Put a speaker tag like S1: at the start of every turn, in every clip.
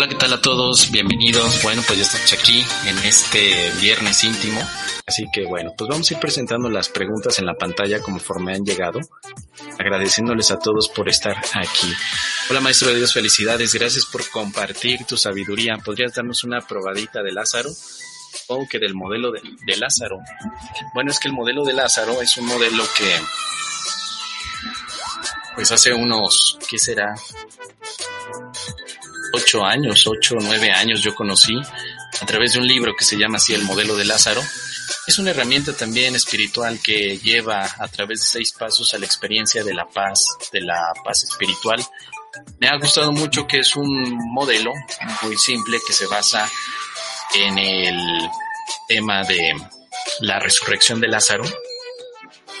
S1: Hola, ¿qué tal a todos? Bienvenidos. Bueno, pues ya estamos aquí en este viernes íntimo. Así que bueno, pues vamos a ir presentando las preguntas en la pantalla conforme han llegado, agradeciéndoles a todos por estar aquí. Hola maestro de Dios, felicidades, gracias por compartir tu sabiduría. ¿Podrías darnos una probadita de Lázaro? O que del modelo de, de Lázaro. Bueno, es que el modelo de Lázaro es un modelo que, pues hace unos, ¿qué será? Ocho años, ocho o nueve años yo conocí a través de un libro que se llama así El modelo de Lázaro es una herramienta también espiritual que lleva a través de seis pasos a la experiencia de la paz, de la paz espiritual. Me ha gustado mucho que es un modelo muy simple que se basa en el tema de la resurrección de Lázaro,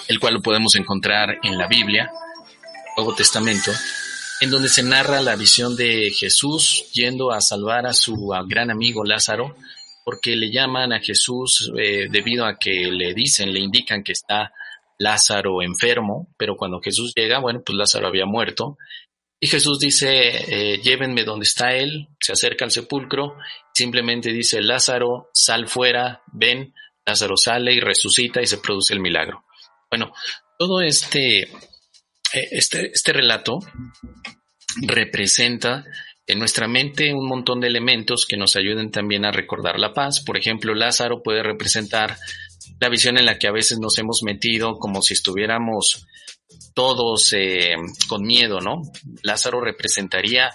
S1: el cual lo podemos encontrar en la Biblia, Nuevo Testamento, en donde se narra la visión de Jesús yendo a salvar a su gran amigo Lázaro porque le llaman a Jesús eh, debido a que le dicen, le indican que está Lázaro enfermo, pero cuando Jesús llega, bueno, pues Lázaro había muerto. Y Jesús dice, eh, llévenme donde está él, se acerca al sepulcro, simplemente dice, Lázaro, sal fuera, ven, Lázaro sale y resucita y se produce el milagro. Bueno, todo este, este, este relato representa en nuestra mente un montón de elementos que nos ayuden también a recordar la paz. Por ejemplo, Lázaro puede representar la visión en la que a veces nos hemos metido como si estuviéramos todos eh, con miedo, ¿no? Lázaro representaría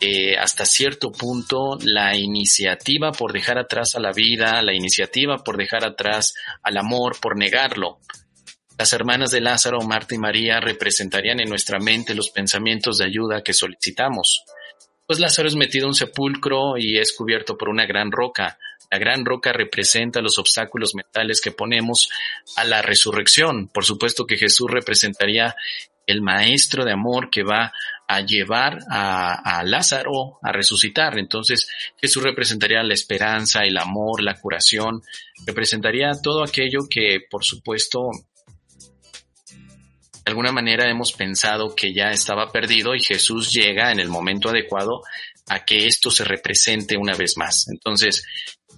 S1: eh, hasta cierto punto la iniciativa por dejar atrás a la vida, la iniciativa por dejar atrás al amor, por negarlo. Las hermanas de Lázaro, Marta y María, representarían en nuestra mente los pensamientos de ayuda que solicitamos pues Lázaro es metido en un sepulcro y es cubierto por una gran roca. La gran roca representa los obstáculos mentales que ponemos a la resurrección. Por supuesto que Jesús representaría el maestro de amor que va a llevar a, a, Lázaro a resucitar. Entonces Jesús representaría la esperanza, el amor, la curación, representaría todo aquello que por supuesto de alguna manera hemos pensado que ya estaba perdido y Jesús llega en el momento adecuado a que esto se represente una vez más. Entonces,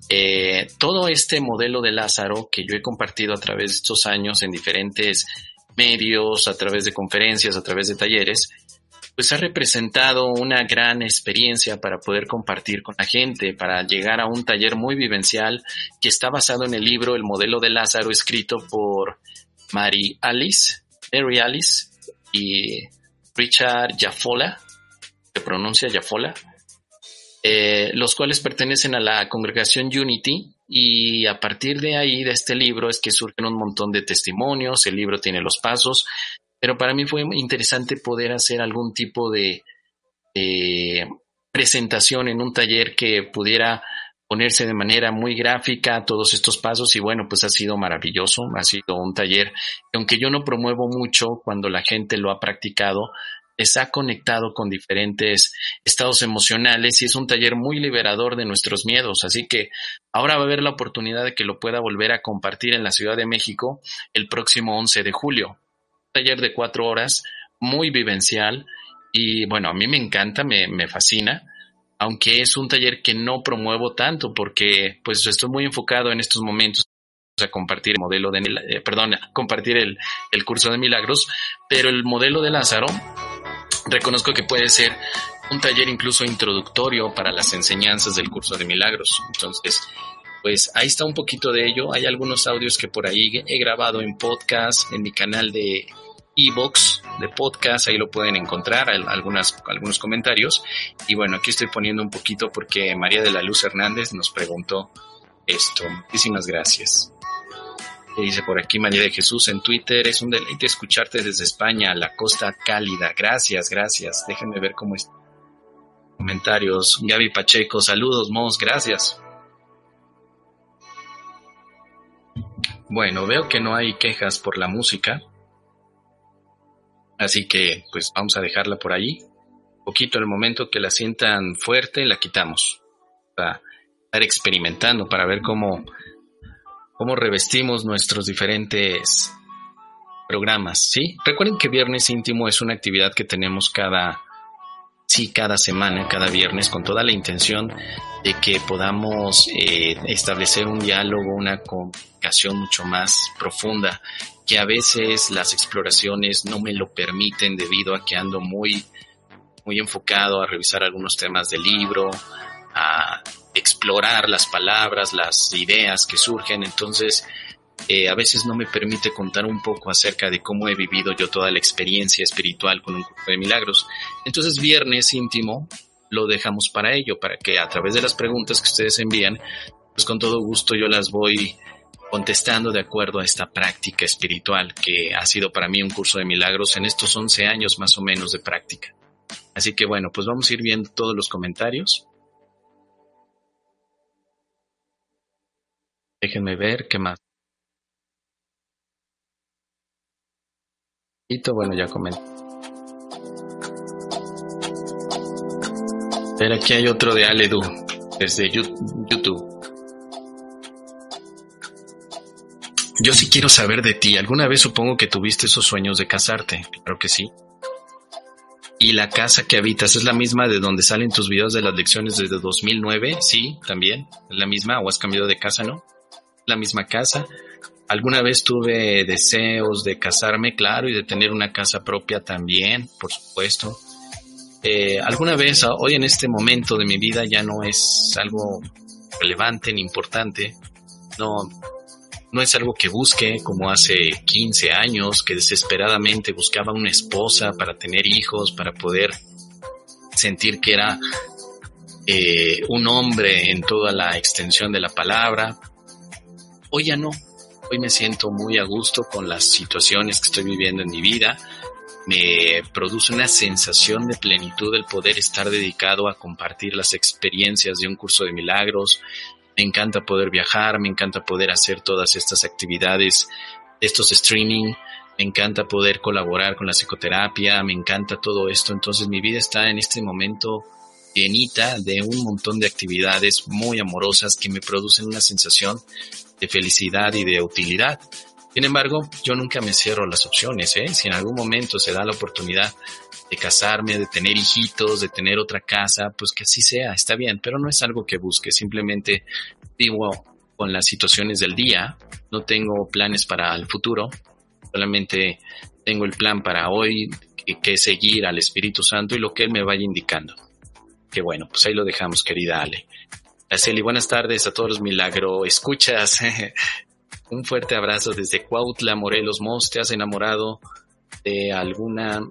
S1: eh, todo este modelo de Lázaro que yo he compartido a través de estos años en diferentes medios, a través de conferencias, a través de talleres, pues ha representado una gran experiencia para poder compartir con la gente, para llegar a un taller muy vivencial que está basado en el libro El modelo de Lázaro escrito por Mary Alice Mary Alice y Richard Jaffola, se pronuncia Jaffola, eh, los cuales pertenecen a la congregación Unity y a partir de ahí, de este libro, es que surgen un montón de testimonios, el libro tiene los pasos, pero para mí fue interesante poder hacer algún tipo de presentación en un taller que pudiera ponerse de manera muy gráfica todos estos pasos y bueno, pues ha sido maravilloso, ha sido un taller que aunque yo no promuevo mucho cuando la gente lo ha practicado, les ha conectado con diferentes estados emocionales y es un taller muy liberador de nuestros miedos, así que ahora va a haber la oportunidad de que lo pueda volver a compartir en la Ciudad de México el próximo 11 de julio. Un taller de cuatro horas, muy vivencial y bueno, a mí me encanta, me, me fascina aunque es un taller que no promuevo tanto porque pues estoy muy enfocado en estos momentos a compartir el modelo de, eh, perdón, compartir el, el curso de milagros, pero el modelo de Lázaro reconozco que puede ser un taller incluso introductorio para las enseñanzas del curso de milagros. Entonces, pues ahí está un poquito de ello. Hay algunos audios que por ahí he grabado en podcast, en mi canal de e-box de podcast, ahí lo pueden encontrar, algunas, algunos comentarios. Y bueno, aquí estoy poniendo un poquito porque María de la Luz Hernández nos preguntó esto. Muchísimas gracias. dice por aquí María de Jesús en Twitter, es un deleite escucharte desde España, la costa cálida. Gracias, gracias. Déjenme ver cómo es. Comentarios. Gaby Pacheco, saludos, Mos, gracias. Bueno, veo que no hay quejas por la música. Así que pues vamos a dejarla por ahí. poquito, el momento que la sientan fuerte, la quitamos. Para estar experimentando, para ver cómo, cómo revestimos nuestros diferentes programas, ¿sí? Recuerden que Viernes Íntimo es una actividad que tenemos cada, sí, cada semana, cada viernes, con toda la intención de que podamos eh, establecer un diálogo, una comunicación mucho más profunda, que a veces las exploraciones no me lo permiten debido a que ando muy, muy enfocado a revisar algunos temas del libro, a explorar las palabras, las ideas que surgen, entonces eh, a veces no me permite contar un poco acerca de cómo he vivido yo toda la experiencia espiritual con un curso de milagros. Entonces, viernes íntimo lo dejamos para ello, para que a través de las preguntas que ustedes envían, pues con todo gusto yo las voy contestando de acuerdo a esta práctica espiritual que ha sido para mí un curso de milagros en estos 11 años más o menos de práctica. Así que bueno, pues vamos a ir viendo todos los comentarios. Déjenme ver qué más. Bueno, ya comenté. Pero aquí hay otro de Aledu, desde YouTube. Yo sí quiero saber de ti. ¿Alguna vez supongo que tuviste esos sueños de casarte? Claro que sí. ¿Y la casa que habitas es la misma de donde salen tus videos de las lecciones desde 2009? Sí, también. ¿Es la misma o has cambiado de casa, no? La misma casa. Alguna vez tuve deseos de casarme, claro, y de tener una casa propia también, por supuesto. Eh, alguna vez, hoy en este momento de mi vida ya no es algo relevante ni importante. No, no es algo que busque como hace 15 años, que desesperadamente buscaba una esposa para tener hijos, para poder sentir que era eh, un hombre en toda la extensión de la palabra. Hoy ya no, Hoy me siento muy a gusto con las situaciones que estoy viviendo en mi vida. Me produce una sensación de plenitud el poder estar dedicado a compartir las experiencias de un curso de milagros. Me encanta poder viajar, me encanta poder hacer todas estas actividades, estos streaming, me encanta poder colaborar con la psicoterapia, me encanta todo esto. Entonces mi vida está en este momento llenita de un montón de actividades muy amorosas que me producen una sensación de felicidad y de utilidad. Sin embargo, yo nunca me cierro las opciones, ¿eh? Si en algún momento se da la oportunidad de casarme, de tener hijitos, de tener otra casa, pues que así sea, está bien, pero no es algo que busque, simplemente vivo con las situaciones del día, no tengo planes para el futuro, solamente tengo el plan para hoy, que, es seguir al Espíritu Santo y lo que Él me vaya indicando. Que bueno, pues ahí lo dejamos, querida Ale. Araceli, buenas tardes a todos los milagro escuchas. Un fuerte abrazo desde Cuautla, Morelos. Mos, ¿te has enamorado de alguna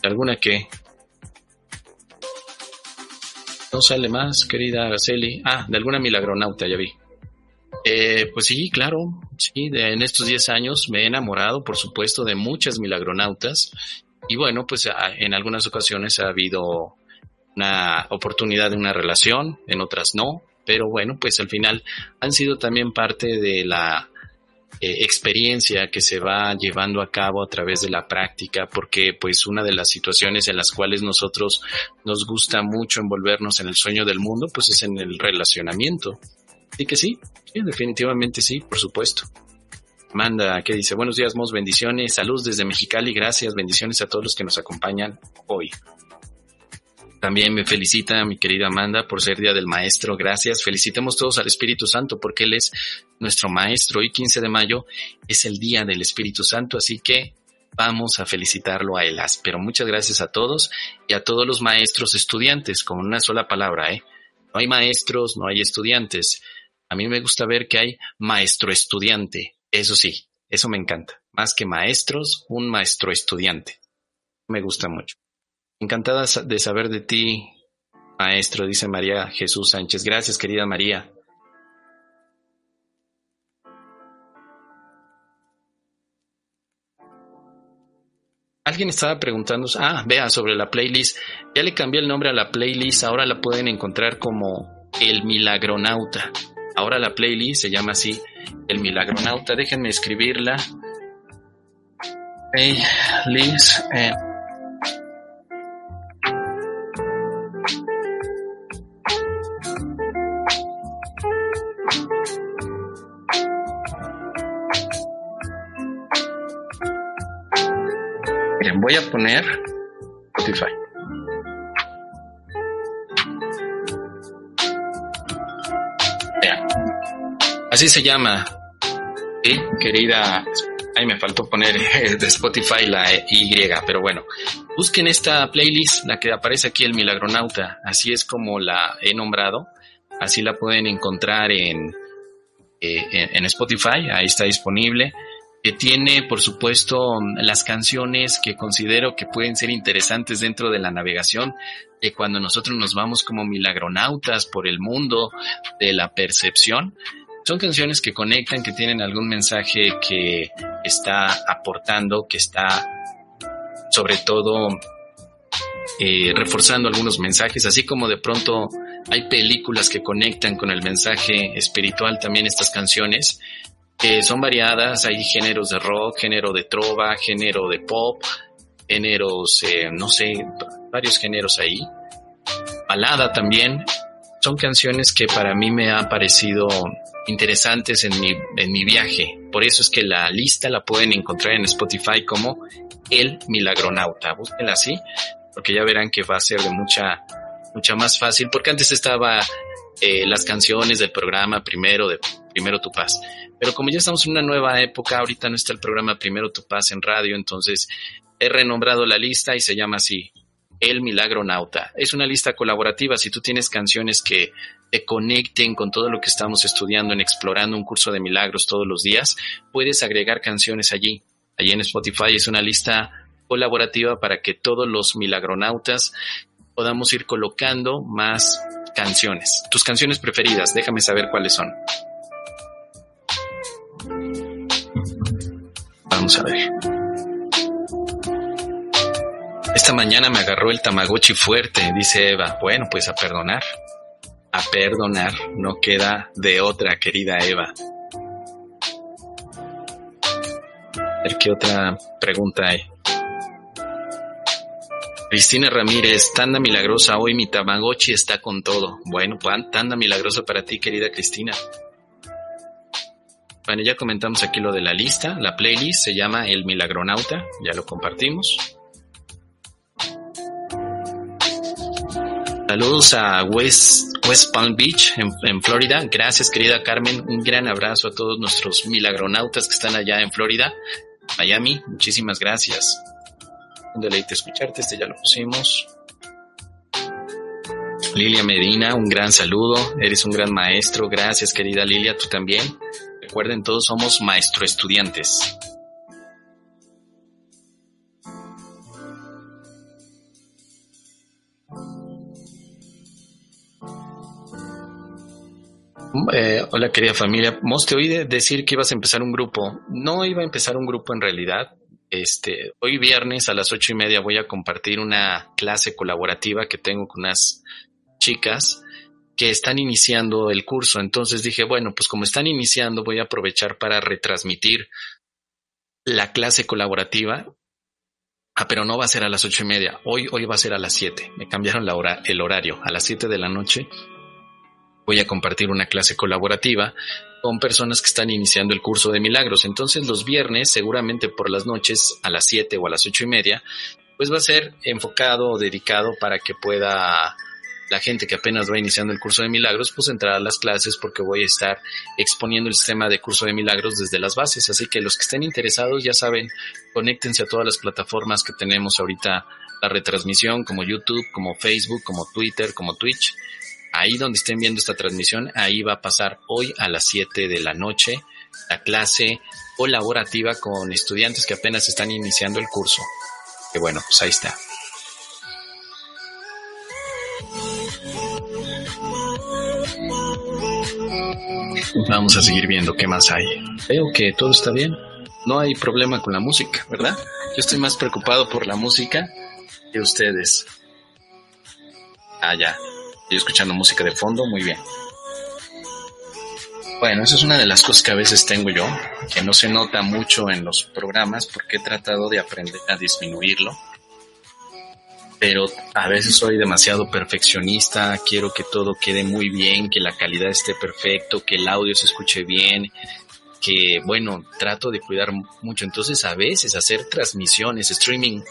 S1: ¿De alguna qué? No sale más, querida Araceli. Ah, de alguna milagronauta, ya vi. Eh, pues sí, claro, sí, en estos 10 años me he enamorado, por supuesto, de muchas milagronautas y bueno, pues en algunas ocasiones ha habido una oportunidad de una relación, en otras no, pero bueno, pues al final han sido también parte de la eh, experiencia que se va llevando a cabo a través de la práctica, porque pues una de las situaciones en las cuales nosotros nos gusta mucho envolvernos en el sueño del mundo, pues es en el relacionamiento. Así que sí, sí definitivamente sí, por supuesto. Manda, que dice, buenos días, Mos, bendiciones, salud desde Mexicali, gracias, bendiciones a todos los que nos acompañan hoy. También me felicita mi querida Amanda por ser Día del Maestro, gracias. Felicitemos todos al Espíritu Santo porque Él es nuestro Maestro. Hoy 15 de mayo es el Día del Espíritu Santo, así que vamos a felicitarlo a él. Pero muchas gracias a todos y a todos los maestros estudiantes, con una sola palabra, ¿eh? No hay maestros, no hay estudiantes. A mí me gusta ver que hay maestro estudiante. Eso sí, eso me encanta. Más que maestros, un maestro estudiante. Me gusta mucho. Encantada de saber de ti, maestro, dice María Jesús Sánchez. Gracias, querida María. Alguien estaba preguntando, ah, vea, sobre la playlist. Ya le cambié el nombre a la playlist, ahora la pueden encontrar como El Milagronauta. Ahora la playlist se llama así, El Milagronauta. Déjenme escribirla. Liz. Eh. Voy a poner Así se llama, ¿sí? querida Ahí me faltó poner de Spotify la Y, pero bueno, busquen esta playlist, la que aparece aquí, el Milagronauta, así es como la he nombrado, así la pueden encontrar en, eh, en, Spotify, ahí está disponible, que tiene, por supuesto, las canciones que considero que pueden ser interesantes dentro de la navegación, de cuando nosotros nos vamos como milagronautas por el mundo de la percepción, son canciones que conectan, que tienen algún mensaje que está aportando, que está sobre todo eh, reforzando algunos mensajes, así como de pronto hay películas que conectan con el mensaje espiritual, también estas canciones, son variadas, hay géneros de rock, género de trova, género de pop, géneros, eh, no sé, varios géneros ahí, balada también, son canciones que para mí me han parecido interesantes en mi, en mi viaje. Por eso es que la lista la pueden encontrar en Spotify como El Milagronauta. Búsquenla así, porque ya verán que va a ser de mucha, mucha más fácil, porque antes estaba eh, las canciones del programa Primero, de Primero Tu Paz. Pero como ya estamos en una nueva época, ahorita no está el programa Primero Tu Paz en radio, entonces he renombrado la lista y se llama así, El Milagronauta. Es una lista colaborativa. Si tú tienes canciones que te conecten con todo lo que estamos estudiando en Explorando un curso de milagros todos los días, puedes agregar canciones allí. Allí en Spotify es una lista colaborativa para que todos los milagronautas podamos ir colocando más canciones. Tus canciones preferidas, déjame saber cuáles son. Vamos a ver. Esta mañana me agarró el Tamagotchi fuerte, dice Eva. Bueno, pues a perdonar perdonar, no queda de otra, querida Eva. A ver qué otra pregunta hay. Cristina Ramírez, tanda milagrosa, hoy mi Tamagotchi está con todo. Bueno, tanda milagrosa para ti, querida Cristina. Bueno, ya comentamos aquí lo de la lista, la playlist se llama El Milagronauta, ya lo compartimos. Saludos a West, West Palm Beach, en, Florida. Gracias, querida Carmen. Un gran abrazo a todos nuestros milagronautas que están allá en Florida, Miami. Muchísimas gracias. Un deleite escucharte. Este ya lo pusimos. Lilia Medina, un gran saludo. Eres un gran maestro. Gracias, querida Lilia. Tú también. Recuerden, todos somos maestro estudiantes. Eh, hola querida familia, Mos, te oí decir que ibas a empezar un grupo. No iba a empezar un grupo en realidad. Este, hoy viernes a las ocho y media voy a compartir una clase colaborativa que tengo con unas chicas que están iniciando el curso. Entonces dije, bueno, pues como están iniciando, voy a aprovechar para retransmitir la clase colaborativa. Ah, pero no va a ser a las ocho y media. Hoy, hoy va a ser a las siete. Me cambiaron la hora, el horario. A las siete de la noche voy a compartir una clase colaborativa con personas que están iniciando el curso de milagros. Entonces los viernes, seguramente por las noches a las 7 o a las ocho y media, pues va a ser enfocado o dedicado para que pueda la gente que apenas va iniciando el curso de milagros, pues entrar a las clases porque voy a estar exponiendo el sistema de curso de milagros desde las bases. Así que los que estén interesados, ya saben, conéctense a todas las plataformas que tenemos ahorita la retransmisión, como YouTube, como Facebook, como Twitter, como Twitch ahí donde estén viendo esta transmisión, ahí va a pasar hoy a las 7 de la noche la clase colaborativa con estudiantes que apenas están iniciando el curso. Que bueno, pues ahí está. Vamos a seguir viendo qué más hay. Veo que todo está bien. No hay problema con la música, ¿verdad? Yo estoy más preocupado por la música que ustedes. Ah. Estoy escuchando música de fondo, muy bien. Bueno, eso es una de las cosas que a veces tengo yo, que no se nota mucho en los programas porque he tratado de aprender a disminuirlo. Pero a veces soy demasiado perfeccionista, quiero que todo quede muy bien, que la calidad esté perfecto, que el audio se escuche bien, que bueno, trato de cuidar mucho. Entonces a veces hacer transmisiones, streaming,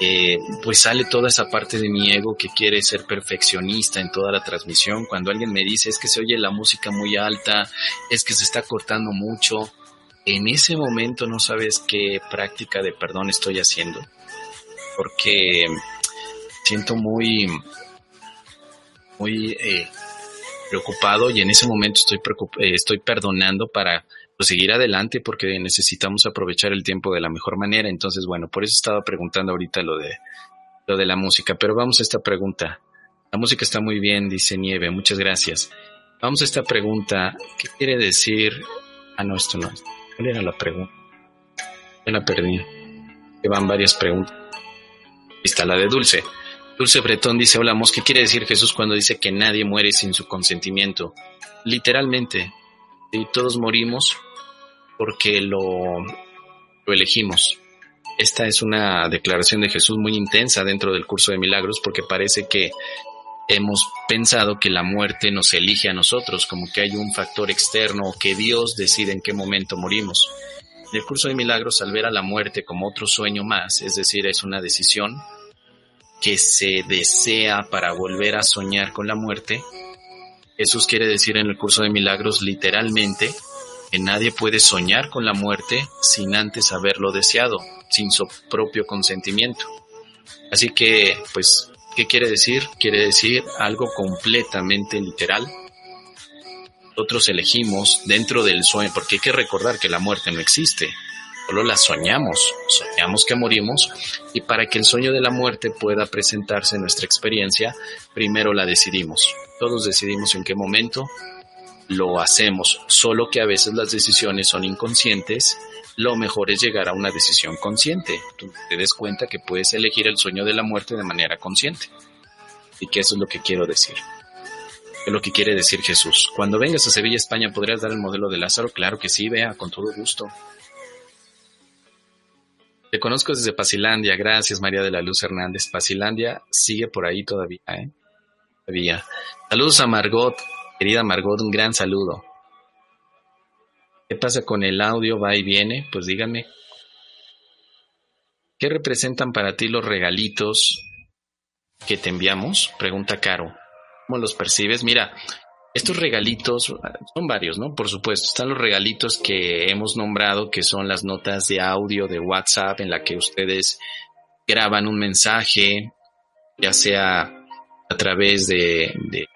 S1: eh, pues sale toda esa parte de mi ego que quiere ser perfeccionista en toda la transmisión. Cuando alguien me dice es que se oye la música muy alta, es que se está cortando mucho, en ese momento no sabes qué práctica de perdón estoy haciendo. Porque siento muy, muy eh, preocupado y en ese momento estoy, eh, estoy perdonando para pues, seguir adelante porque necesitamos aprovechar el tiempo de la mejor manera. Entonces, bueno, por eso estaba preguntando ahorita lo de, lo de la música. Pero vamos a esta pregunta. La música está muy bien, dice Nieve. Muchas gracias. Vamos a esta pregunta. ¿Qué quiere decir? Ah, no, esto no. ¿Cuál era la pregunta? Ya la perdí. Que van varias preguntas. está la de Dulce. Dulce Bretón dice, hola, ¿qué quiere decir Jesús cuando dice que nadie muere sin su consentimiento? Literalmente, y todos morimos porque lo, elegimos. Esta es una declaración de Jesús muy intensa dentro del curso de milagros porque parece que hemos pensado que la muerte nos elige a nosotros, como que hay un factor externo o que Dios decide en qué momento morimos. En el curso de milagros, al ver a la muerte como otro sueño más, es decir, es una decisión, que se desea para volver a soñar con la muerte, Jesús quiere decir en el curso de milagros literalmente que nadie puede soñar con la muerte sin antes haberlo deseado, sin su propio consentimiento. Así que, pues, ¿qué quiere decir? Quiere decir algo completamente literal. Nosotros elegimos dentro del sueño, porque hay que recordar que la muerte no existe solo la soñamos, soñamos que morimos y para que el sueño de la muerte pueda presentarse en nuestra experiencia, primero la decidimos. Todos decidimos en qué momento lo hacemos, solo que a veces las decisiones son inconscientes, lo mejor es llegar a una decisión consciente. Tú te des cuenta que puedes elegir el sueño de la muerte de manera consciente. Y que eso es lo que quiero decir. Es lo que quiere decir Jesús. Cuando vengas a Sevilla, España, ¿podrías dar el modelo de Lázaro? Claro que sí, vea, con todo gusto. Te conozco desde Pasilandia, gracias María de la Luz Hernández. Pasilandia sigue por ahí todavía, ¿eh? Todavía. Saludos a Margot, querida Margot, un gran saludo. ¿Qué pasa con el audio? ¿Va y viene? Pues díganme. ¿Qué representan para ti los regalitos que te enviamos? Pregunta Caro. ¿Cómo los percibes? Mira, estos regalitos son varios, ¿no? Por supuesto, están los regalitos que hemos nombrado, que son las notas de audio de WhatsApp en la que ustedes graban un mensaje, ya sea a través de, de,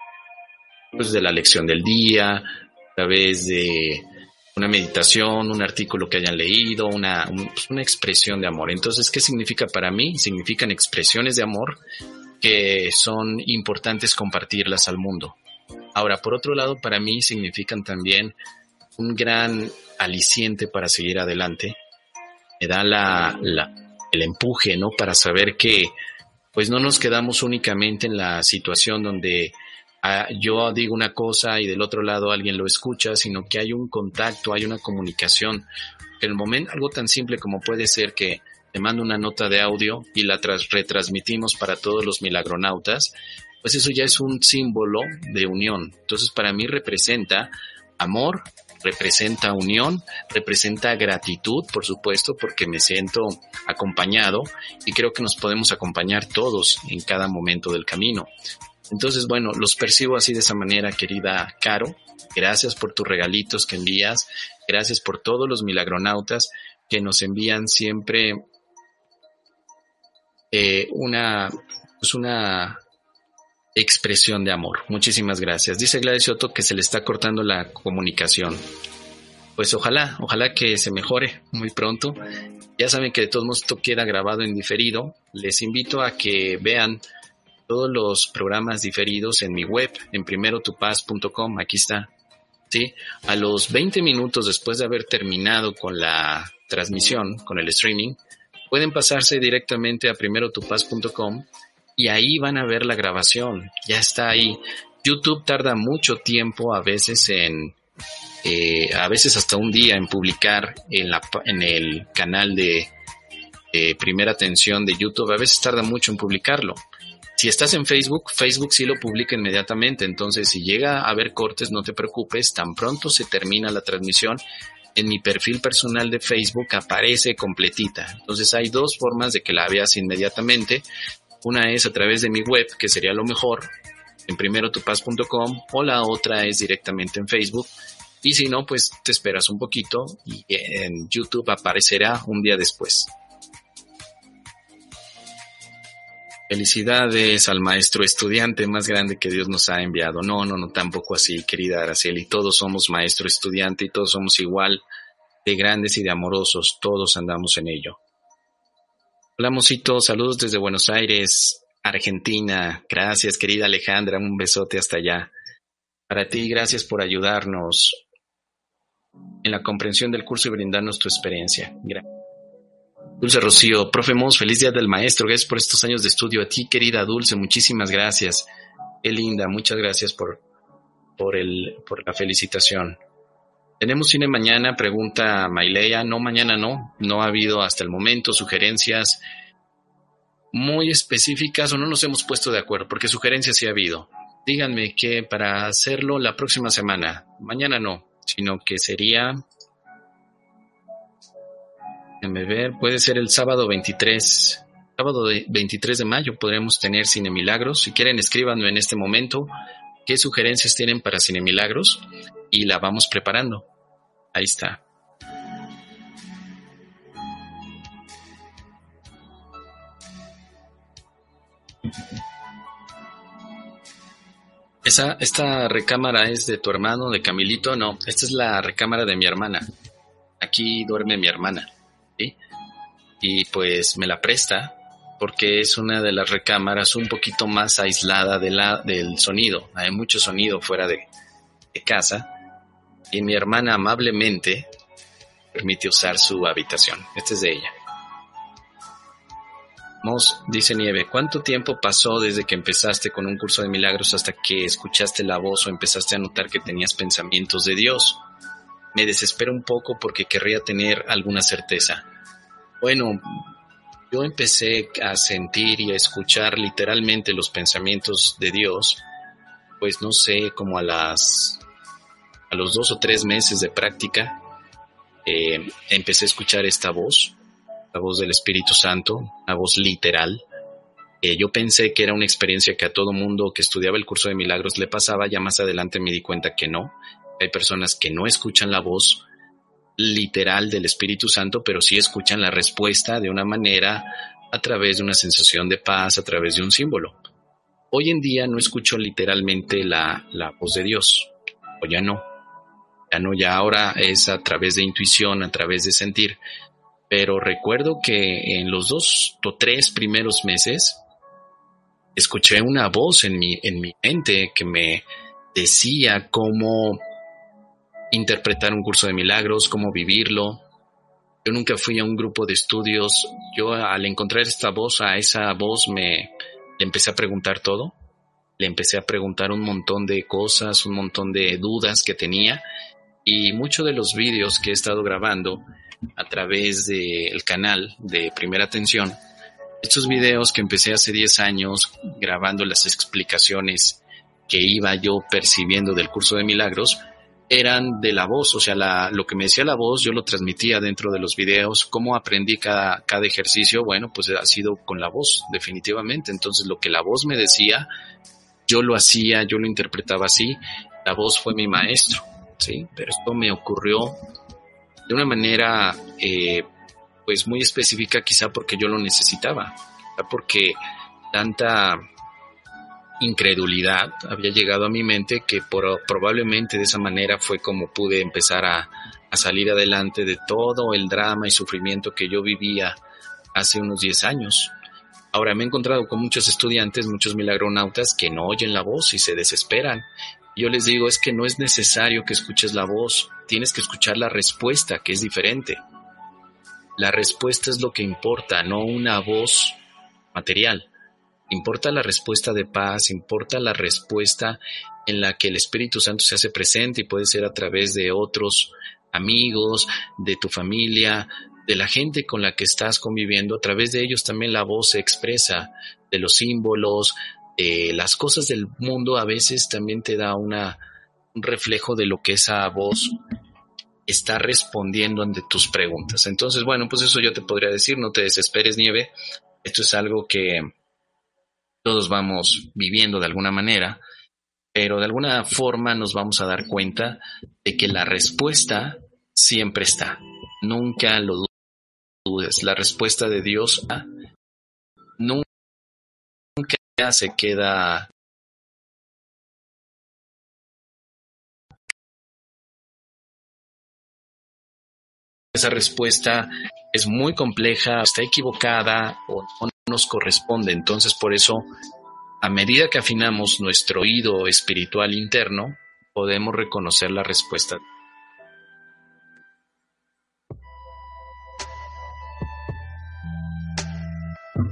S1: pues de la lección del día, a través de una meditación, un artículo que hayan leído, una, pues una expresión de amor. Entonces, ¿qué significa para mí? Significan expresiones de amor que son importantes compartirlas al mundo. Ahora, por otro lado, para mí significan también un gran aliciente para seguir adelante. Me da la, el empuje, ¿no? Para saber que, pues no nos quedamos únicamente en la situación donde ah, yo digo una cosa y del otro lado alguien lo escucha, sino que hay un contacto, hay una comunicación. El momento, algo tan simple como puede ser que te mando una nota de audio y la retransmitimos para todos los milagronautas, pues eso ya es un símbolo de unión. Entonces para mí representa amor, representa unión, representa gratitud, por supuesto, porque me siento acompañado y creo que nos podemos acompañar todos en cada momento del camino. Entonces, bueno, los percibo así de esa manera, querida Caro. Gracias por tus regalitos que envías. Gracias por todos los milagronautas que nos envían siempre eh, una, pues una expresión de amor. Muchísimas gracias. Dice Gladys Otto que se le está cortando la comunicación. Pues ojalá, ojalá que se mejore muy pronto. Ya saben que de todos modos esto queda grabado en diferido. Les invito a que vean todos los programas diferidos en mi web, en primerotupaz.com. Aquí está. ¿Sí? A los 20 minutos después de haber terminado con la transmisión, con el streaming, pueden pasarse directamente a primerotupaz.com y ahí van a ver la grabación, ya está ahí. YouTube tarda mucho tiempo a veces en eh, a veces hasta un día en publicar en, la, en el canal de, primera atención de YouTube, a veces tarda mucho en publicarlo. Si estás en Facebook, Facebook sí lo publica inmediatamente, entonces si llega a haber cortes, no te preocupes, tan pronto se termina la transmisión, en mi perfil personal de Facebook aparece completita. Entonces hay dos formas de que la veas inmediatamente. Una es a través de mi web, que sería lo mejor, en primerotupaz.com, o la otra es directamente en Facebook. Y si no, pues te esperas un poquito y en YouTube aparecerá un día después. Felicidades al maestro estudiante más grande que Dios nos ha enviado. No, no, no, tampoco así, querida Araceli. Todos somos maestro estudiante y todos somos igual de grandes y de amorosos. Todos andamos en ello. Hola, Mosito. Saludos desde Buenos Aires, Argentina. Gracias, querida Alejandra. Un besote hasta allá. Para ti, gracias por ayudarnos en la comprensión del curso y brindarnos tu experiencia. Gracias. Dulce Rocío, profe Mos, feliz día del maestro, gracias por estos años de estudio. A ti, querida Dulce, muchísimas gracias. Qué linda, muchas gracias por, por, el, por la felicitación. ¿Tenemos cine mañana? Pregunta Maileya. No, mañana no. No ha habido hasta el momento sugerencias muy específicas o no nos hemos puesto de acuerdo, porque sugerencias sí ha habido. Díganme que para hacerlo la próxima semana, mañana no, sino que sería Puede ser el sábado 23, sábado 23 de mayo podremos tener Cine Milagros. Si quieren, escríbanme en este momento qué sugerencias tienen para Cine Milagros y la vamos preparando. Ahí está. Esa, esta recámara es de tu hermano, de Camilito. No, esta es la recámara de mi hermana. Aquí duerme mi hermana y pues me la presta porque es una de las recámaras un poquito más aislada de la, del sonido. Hay mucho sonido fuera de, casa y mi hermana amablemente permite usar su habitación. Este es de ella. Mos, dice Nieve, ¿cuánto tiempo pasó desde que empezaste con un curso de milagros hasta que escuchaste la voz o empezaste a notar que tenías pensamientos de Dios? Me desespero un poco porque querría tener alguna certeza. Bueno, yo empecé a sentir y a escuchar literalmente los pensamientos de Dios, pues no sé, como a las a los dos o tres meses de práctica, eh, empecé a escuchar esta voz, la voz del Espíritu Santo, una voz literal. Eh, yo pensé que era una experiencia que a todo mundo que estudiaba el curso de milagros le pasaba, ya más adelante me di cuenta que no. Hay personas que no escuchan la voz literal del Espíritu Santo, pero sí escuchan la respuesta de una manera a través de una sensación de paz, a través de un símbolo. Hoy en día no escucho literalmente la, la voz de Dios, o ya no, ya no, ya ahora es a través de intuición, a través de sentir, pero recuerdo que en los dos o tres primeros meses escuché una voz en mi, en mi mente que me decía cómo interpretar un curso de milagros, cómo vivirlo. Yo nunca fui a un grupo de estudios. Yo al encontrar esta voz, a esa voz me le empecé a preguntar todo. Le empecé a preguntar un montón de cosas, un montón de dudas que tenía. Y muchos de los vídeos que he estado grabando a través del canal de Primera Atención, estos videos que empecé hace 10 años grabando las explicaciones que iba yo percibiendo del curso de milagros, eran de la voz, o sea, la, lo que me decía la voz yo lo transmitía dentro de los videos, cómo aprendí cada, cada ejercicio, bueno, pues ha sido con la voz, definitivamente, entonces lo que la voz me decía, yo lo hacía, yo lo interpretaba así, la voz fue mi maestro, ¿sí? Pero esto me ocurrió de una manera, eh, pues muy específica, quizá porque yo lo necesitaba, quizá porque tanta incredulidad había llegado a mi mente que probablemente de esa manera fue como pude empezar a, a, salir adelante de todo el drama y sufrimiento que yo vivía hace unos 10 años. Ahora me he encontrado con muchos estudiantes, muchos milagronautas que no oyen la voz y se desesperan. Yo les digo es que no es necesario que escuches la voz, tienes que escuchar la respuesta, que es diferente. La respuesta es lo que importa, no una voz material. Importa la respuesta de paz, importa la respuesta en la que el Espíritu Santo se hace presente y puede ser a través de otros amigos, de tu familia, de la gente con la que estás conviviendo. A través de ellos también la voz se expresa, de los símbolos, de las cosas del mundo. A veces también te da una, un reflejo de lo que esa voz está respondiendo ante tus preguntas. Entonces, bueno, pues eso yo te podría decir, no te desesperes, Nieve. Esto es algo que todos vamos viviendo de alguna manera, pero de alguna forma nos vamos a dar cuenta de que la respuesta siempre está. Nunca lo dudes. La respuesta de Dios nunca se queda esa respuesta es muy compleja, está equivocada o no nos corresponde. Entonces, por eso, a medida que afinamos nuestro oído espiritual interno, podemos reconocer la respuesta.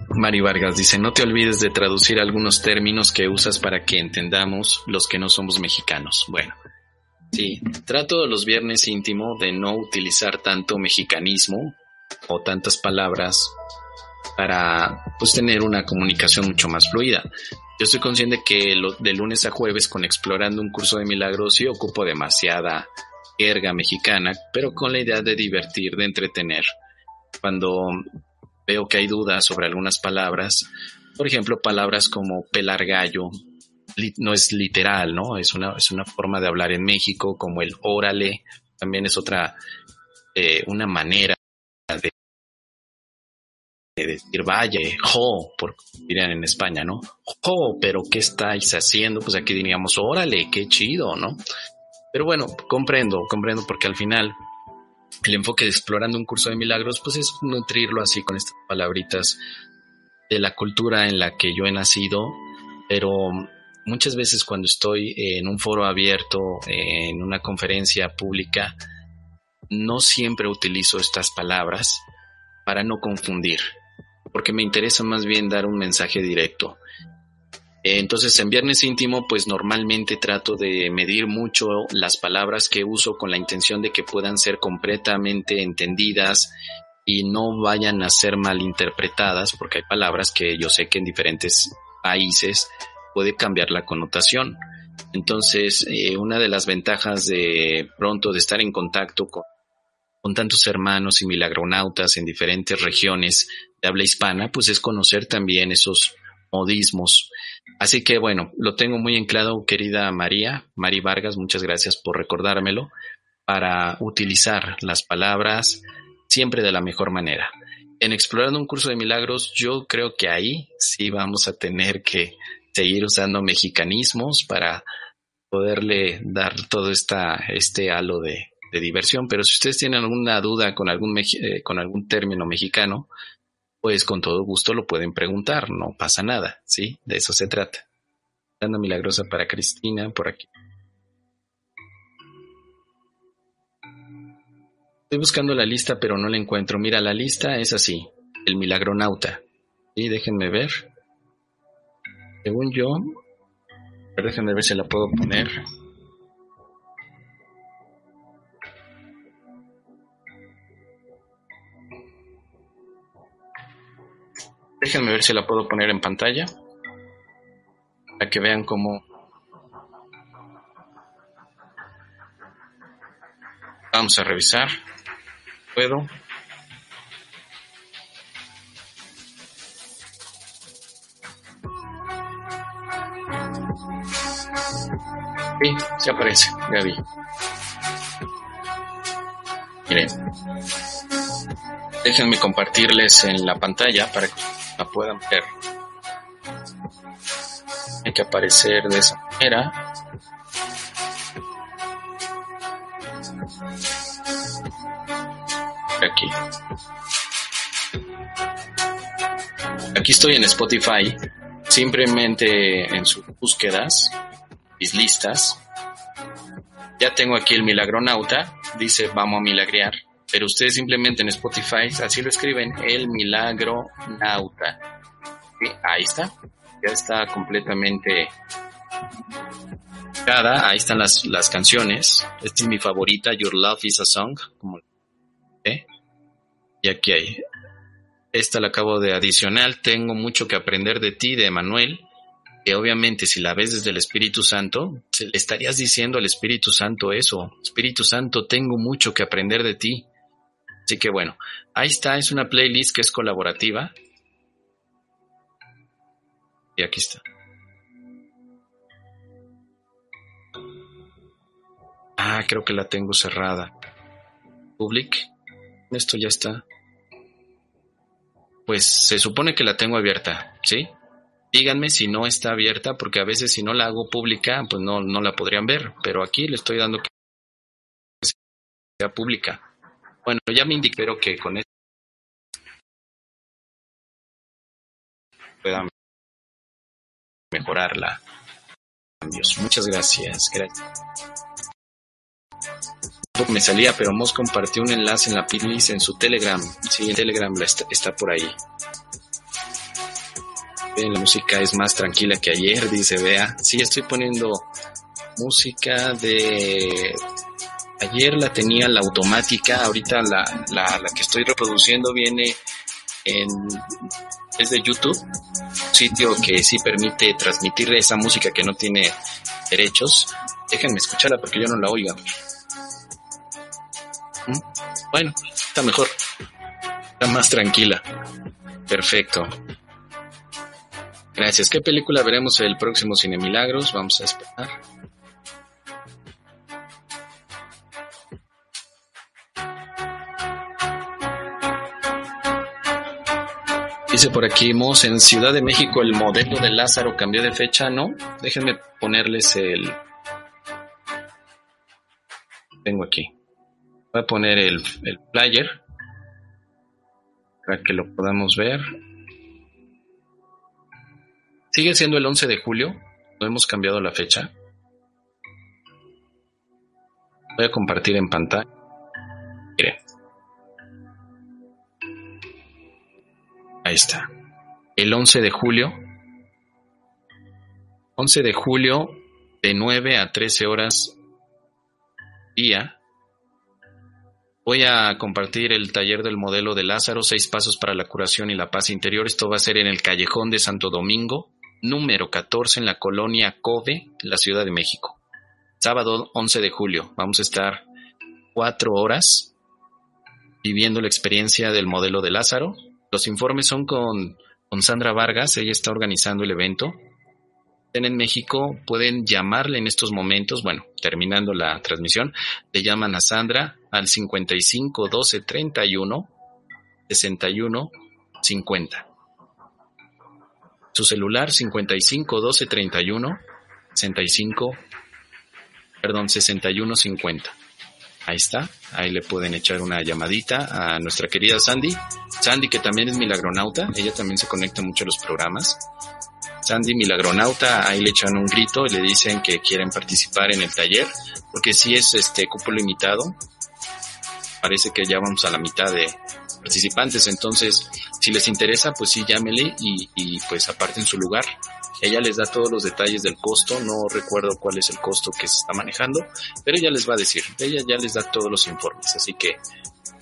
S1: Mari Vargas dice, no te olvides de traducir algunos términos que usas para que entendamos los que no somos mexicanos. Bueno, sí, trato los viernes íntimo de no utilizar tanto mexicanismo o tantas palabras para pues tener una comunicación mucho más fluida. Yo estoy consciente que lo, de lunes a jueves con explorando un curso de milagros sí ocupo demasiada jerga mexicana, pero con la idea de divertir, de entretener. Cuando veo que hay dudas sobre algunas palabras, por ejemplo, palabras como pelar gallo, no es literal, ¿no? Es una, es una forma de hablar en México, como el órale, también es otra, eh, una manera de decir, vaya, jo, por dirían en España, ¿no? Jo, pero ¿qué estáis haciendo? Pues aquí diríamos, órale, qué chido, ¿no? Pero bueno, comprendo, comprendo, porque al final el enfoque de explorando un curso de milagros, pues es nutrirlo así con estas palabritas de la cultura en la que yo he nacido, pero muchas veces cuando estoy en un foro abierto, en una conferencia pública, no siempre utilizo estas palabras para no confundir porque me interesa más bien dar un mensaje directo. Entonces en Viernes Íntimo pues normalmente trato de medir mucho las palabras que uso con la intención de que puedan ser completamente entendidas y no vayan a ser malinterpretadas porque hay palabras que yo sé que en diferentes países puede cambiar la connotación. Entonces eh, una de las ventajas de pronto de estar en contacto con con tantos hermanos y milagronautas en diferentes regiones de habla hispana, pues es conocer también esos modismos. Así que bueno, lo tengo muy en claro, querida María, Mari Vargas, muchas gracias por recordármelo, para utilizar las palabras siempre de la mejor manera. En Explorando un curso de milagros, yo creo que ahí sí vamos a tener que seguir usando mexicanismos para poderle dar todo esta, este halo de, diversión, pero si ustedes tienen alguna duda con algún, eh, con algún término mexicano, pues con todo gusto lo pueden preguntar, no pasa nada, ¿sí? De eso se trata. Dando milagrosa para Cristina por aquí. Estoy buscando la lista, pero no la encuentro. Mira, la lista es así: el milagronauta. Y déjenme ver. Según yo, déjenme ver si la puedo poner. Déjenme ver si la puedo poner en pantalla. Para que vean cómo... Vamos a revisar. ¿Puedo? Sí, se aparece, ya vi. Miren. Déjenme compartirles en la pantalla para que la puedan ver. Hay que aparecer de esa manera. Aquí. Aquí estoy en Spotify. Simplemente en sus búsquedas, mis listas. Ya tengo aquí el milagronauta. Dice vamos a milagrear pero ustedes simplemente en Spotify, así lo escriben, El Milagro Nauta. Ahí está. ya está completamente ahí están las, las canciones. Esta es mi favorita, Your Love is a Song. ¿eh? Y aquí hay. Esta la acabo de adicionar. Tengo mucho que aprender de ti, de Emanuel. Que obviamente si la ves desde el Espíritu Santo, le estarías diciendo al Espíritu Santo eso. Espíritu Santo, tengo mucho que aprender de ti. Así que bueno, ahí está, es una playlist que es colaborativa. Y aquí está. Ah, creo que la tengo cerrada. Public. Esto ya está. Pues se supone que la tengo abierta, ¿sí? Díganme si no está abierta, porque a veces si no la hago pública, pues no, no la podrían ver. Pero aquí le estoy dando que sea pública. Bueno, ya me indiqué, que con esto pueda mejorarla. Muchas gracias. Gracias me salía, pero Moss compartió un enlace en la playlist en su Telegram. Sí, en Telegram está, por ahí. la música es más tranquila que ayer, dice Vea. Sí, estoy poniendo música de... Ayer la tenía la automática, ahorita la, la, que estoy reproduciendo viene en... es de YouTube, sitio que sí permite transmitir esa música que no tiene derechos. Déjenme escucharla porque yo no la oiga. Bueno, está mejor. Está más tranquila. Perfecto. Gracias. ¿Qué película veremos el próximo Cine Milagros? Vamos a esperar. Dice por aquí, Mos, en Ciudad de México el modelo de Lázaro cambió de fecha, ¿no? Déjenme ponerles el... Tengo aquí. Voy a poner el, el player para que lo podamos ver. Sigue siendo el 11 de julio, no hemos cambiado la fecha. Voy a compartir en pantalla. Miren. Ahí está. El 11 de julio. 11 de julio de 9 a 13 horas día Voy a compartir el taller del modelo de Lázaro, seis pasos para la curación y la paz interior. Esto va a ser en el callejón de Santo Domingo, número 14 en la colonia Cove, la Ciudad de México. Sábado 11 de julio. Vamos a estar cuatro horas viviendo la experiencia del modelo de Lázaro. Los informes son con, con Sandra Vargas, ella está organizando el evento en México pueden llamarle en estos momentos, bueno, terminando la transmisión, le llaman a Sandra al 55 12 31 61 50. Su celular 55 12 31 65 perdón, 61 50. Ahí está, ahí le pueden echar una llamadita a nuestra querida Sandy. Sandy, que también es milagronauta, ella también se conecta mucho a los programas. Sandy Milagronauta, ahí le echan un grito y le dicen que quieren participar en el taller, porque si es este cupo limitado. Parece que ya vamos a la mitad de participantes, entonces si les interesa, pues sí, llámele y, y pues aparten su lugar. Ella les da todos los detalles del costo, no recuerdo cuál es el costo que se está manejando, pero ella les va a decir, ella ya les da todos los informes, así que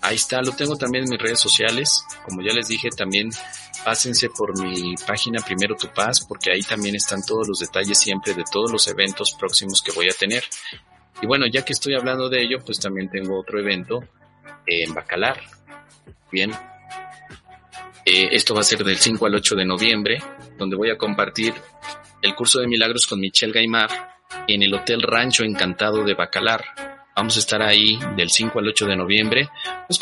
S1: ahí está, lo tengo también en mis redes sociales, como ya les dije, también pásense por mi página Primero Tu Paz, porque ahí también están todos los detalles siempre de todos los eventos próximos que voy a tener. Y bueno, ya que estoy hablando de ello, pues también tengo otro evento en Bacalar. Bien. Eh, esto va a ser del 5 al 8 de noviembre, donde voy a compartir el curso de milagros con Michelle Gaimar en el Hotel Rancho Encantado de Bacalar. Vamos a estar ahí del 5 al 8 de noviembre, pues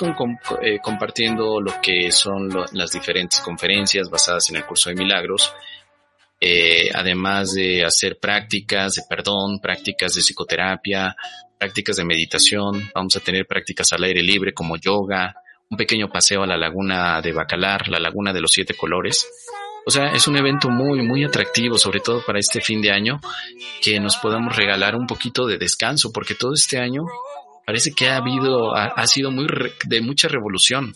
S1: eh, compartiendo lo que son las diferentes conferencias basadas en el curso de milagros, eh, además de hacer prácticas de perdón, prácticas de psicoterapia, prácticas de meditación, vamos a tener prácticas al aire libre como yoga, un pequeño paseo a la laguna de Bacalar, la laguna de los siete colores, o sea, es un evento muy, muy atractivo, sobre todo para este fin de año, que nos podamos regalar un poquito de descanso, porque todo este año parece que ha habido, ha, sido muy de mucha revolución.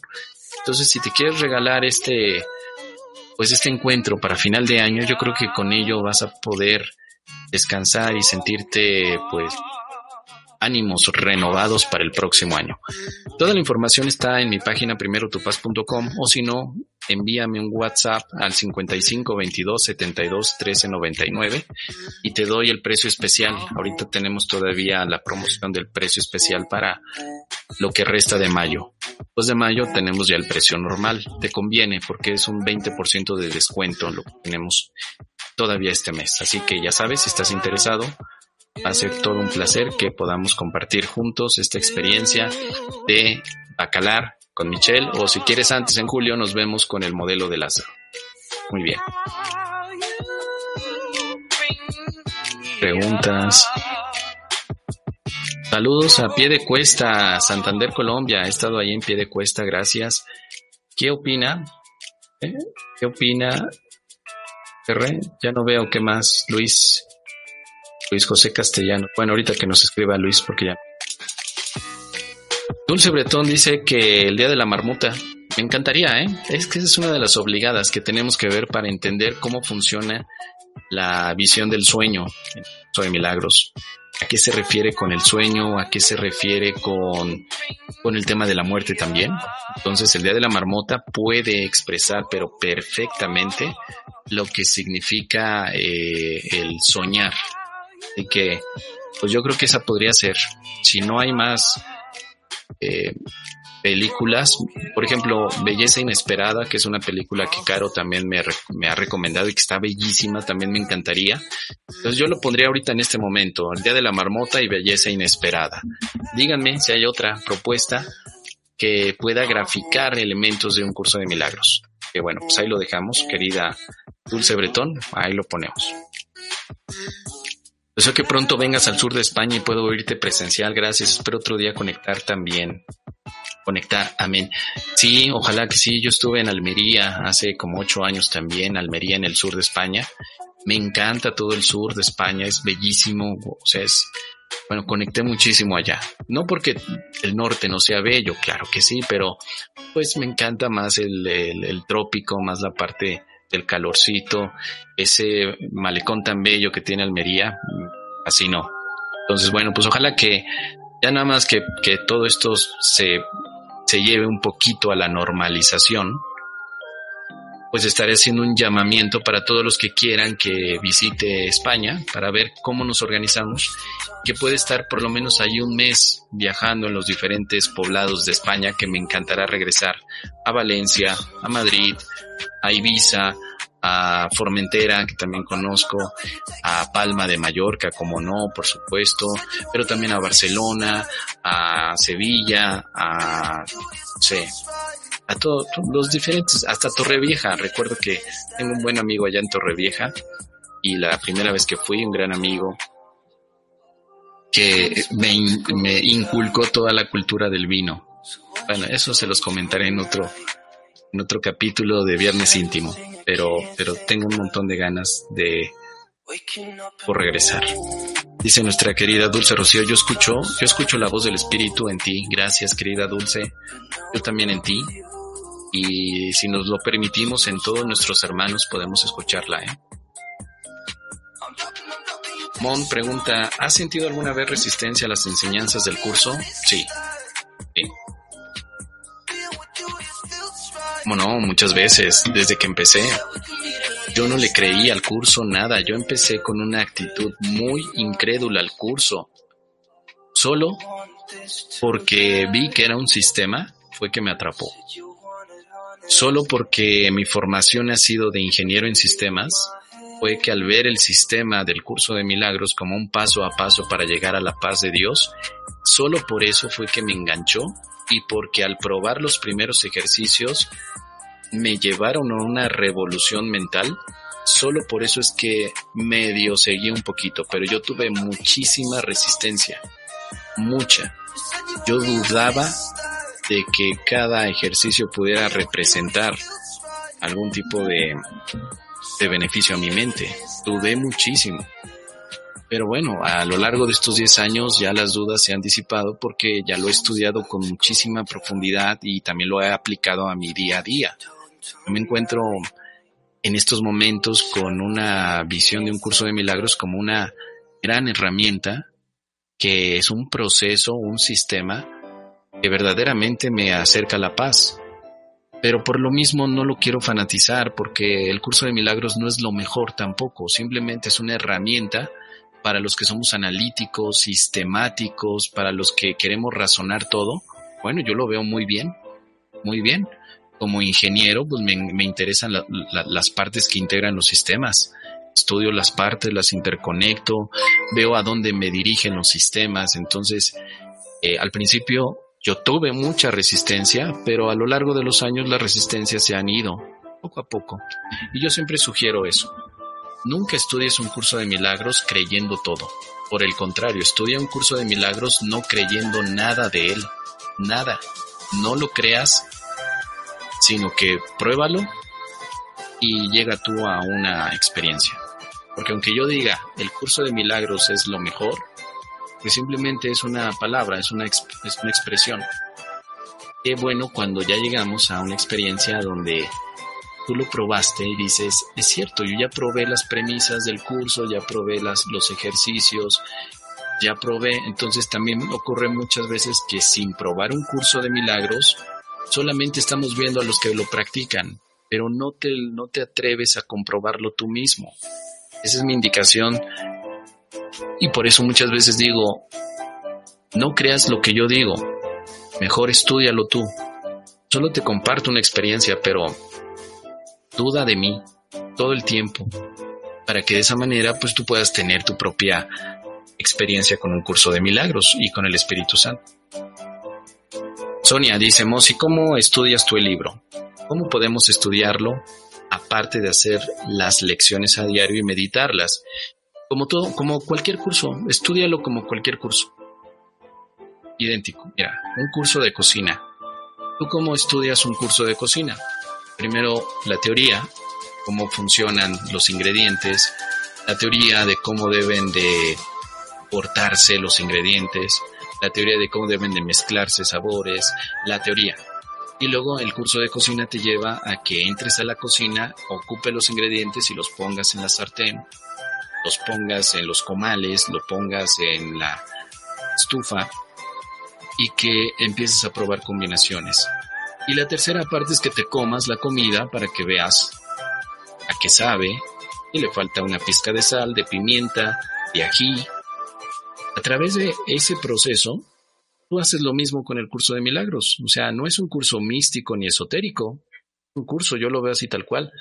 S1: Entonces, si te quieres regalar este, pues este encuentro para final de año, yo creo que con ello vas a poder descansar y sentirte pues ánimos renovados para el próximo año. Toda la información está en mi página primerotupaz.com o si no, envíame un WhatsApp al 55 22 72 13 99 y te doy el precio especial. Ahorita tenemos todavía la promoción del precio especial para lo que resta de mayo. Después de mayo tenemos ya el precio normal. Te conviene porque es un 20% de descuento lo que tenemos todavía este mes. Así que ya sabes, si estás interesado, Va a ser todo un placer que podamos compartir juntos esta experiencia de Bacalar con Michelle o si quieres antes en julio nos vemos con el modelo de Lázaro. Muy bien. Preguntas. Saludos a pie de cuesta, Santander, Colombia. He estado ahí en pie de cuesta, gracias. ¿Qué opina? ¿Eh? ¿Qué opina? Ya no veo qué más, Luis. Luis José Castellano. Bueno, ahorita que nos escriba Luis, porque ya. Dulce Bretón dice que el día de la marmota. Me encantaría, ¿eh? Es que es una de las obligadas que tenemos que ver para entender cómo funciona la visión del sueño de milagros. ¿A qué se refiere con el sueño? ¿A qué se refiere con, con el tema de la muerte también? Entonces el día de la marmota puede expresar, pero perfectamente, lo que significa eh, el soñar, Así que, pues yo creo que esa podría ser. Si no hay más eh, películas, por ejemplo, Belleza Inesperada, que es una película que Caro también me, me, ha recomendado y que está bellísima, también me encantaría. Entonces yo lo pondría ahorita en este momento, el Día de la Marmota y Belleza Inesperada. Díganme si hay otra propuesta que pueda graficar elementos de un curso de milagros. Que bueno, pues ahí lo dejamos, querida Dulce Bretón, ahí lo ponemos. Deseo que pronto vengas al sur de España y puedo oírte presencial. Gracias. Espero otro día conectar también. Conectar, amén. Sí, ojalá que sí. Yo estuve en Almería hace como ocho años también, Almería en el sur de España. Me encanta todo el sur de España, es bellísimo. O sea, es, bueno, conecté muchísimo allá. No porque el norte no sea bello, claro que sí, pero pues me encanta más el, el trópico, más la parte del calorcito, ese malecón tan bello que tiene Almería, así no. Entonces, bueno, pues ojalá que ya nada más que, que todo esto se, se lleve un poquito a la normalización, pues estaré haciendo un llamamiento para todos los que quieran que visite España para ver cómo nos organizamos, que puede estar por lo menos ahí un mes viajando en los diferentes poblados de España, que me encantará regresar a Valencia, a Madrid, a Ibiza, a Formentera, que también conozco, a Palma de Mallorca, como no, por supuesto, pero también a Barcelona, a Sevilla, a, no a todos los diferentes, hasta Torrevieja. Recuerdo que tengo un buen amigo allá en Torrevieja y la primera vez que fui, un gran amigo que me, me inculcó toda la cultura del vino. Bueno, eso se los comentaré en otro, en otro capítulo de Viernes Íntimo, pero, pero tengo un montón de ganas de por regresar. Dice nuestra querida Dulce Rocío, yo escucho, yo escucho la voz del Espíritu en ti. Gracias, querida Dulce. Yo también en ti. Y si nos lo permitimos, en todos nuestros hermanos podemos escucharla, ¿eh? Mon pregunta, ¿has sentido alguna vez resistencia a las enseñanzas del curso? Sí. sí. Bueno, muchas veces, desde que empecé. Yo no le creí al curso nada, yo empecé con una actitud muy incrédula al curso. Solo porque vi que era un sistema fue que me atrapó. Solo porque mi formación ha sido de ingeniero en sistemas, fue que al ver el sistema del curso de milagros como un paso a paso para llegar a la paz de Dios, solo por eso fue que me enganchó y porque al probar los primeros ejercicios me llevaron a una revolución mental. Solo por eso es que medio seguí un poquito, pero yo tuve muchísima resistencia, mucha. Yo dudaba de que cada ejercicio pudiera representar algún tipo de, de beneficio a mi mente. Dudé muchísimo. Pero bueno, a lo largo de estos 10 años ya las dudas se han disipado porque ya lo he estudiado con muchísima profundidad y también lo he aplicado a mi día a día. me encuentro en estos momentos con una visión de un curso de milagros como una gran herramienta que es un proceso, un sistema que verdaderamente me acerca la paz. Pero por lo mismo no lo quiero fanatizar porque el curso de milagros no es lo mejor tampoco, simplemente es una herramienta para los que somos analíticos, sistemáticos, para los que queremos razonar todo. Bueno, yo lo veo muy bien, muy bien. Como ingeniero, pues me, interesan las partes que integran los sistemas. Estudio las partes, las interconecto, veo a dónde me dirigen los sistemas. Entonces, eh, al principio yo tuve mucha resistencia, pero a lo largo de los años las resistencias se han ido poco a poco. Y yo siempre sugiero eso. Nunca estudies un curso de milagros creyendo todo. Por el contrario, estudia un curso de milagros no creyendo nada de él. Nada. No lo creas, sino que pruébalo y llega tú a una experiencia. Porque aunque yo diga el curso de milagros es lo mejor, que simplemente es una palabra, es una, es una expresión. Qué bueno cuando ya llegamos a una experiencia donde tú lo probaste y dices, es cierto, yo ya probé las premisas del curso, ya probé las, los ejercicios, ya probé, entonces también ocurre muchas veces que sin probar un curso de milagros, solamente estamos viendo a los que lo practican, pero no te, no te atreves a comprobarlo tú mismo. Esa es mi indicación y por eso muchas veces digo, no creas lo que yo digo, mejor estudialo tú. Solo te comparto una experiencia, pero duda de mí todo el tiempo, para que de esa manera pues tú puedas tener tu propia experiencia con un curso de milagros y con el Espíritu Santo. Sonia dice, Mosi, ¿cómo estudias tú el libro? ¿Cómo podemos estudiarlo aparte de hacer las lecciones a diario y meditarlas? Como todo, como cualquier curso, estudialo como cualquier curso. Idéntico. Mira, un curso de cocina. ¿Tú cómo estudias un curso de cocina? Primero, la teoría, cómo funcionan los ingredientes, la teoría de cómo deben de portarse los ingredientes, la teoría de cómo deben de mezclarse sabores, la teoría. Y luego el curso de cocina te lleva a que entres a la cocina, ocupe los ingredientes y los pongas en la sartén, los pongas en los comales, lo pongas en la estufa y que empieces a probar combinaciones. Y la tercera parte es que te comas la comida para que veas a qué sabe y le falta una pizca de sal, de pimienta, de ají. A través de ese proceso, tú haces lo mismo con el curso de milagros. O sea, no es un curso místico ni esotérico. Un curso, yo lo veo así tal cual.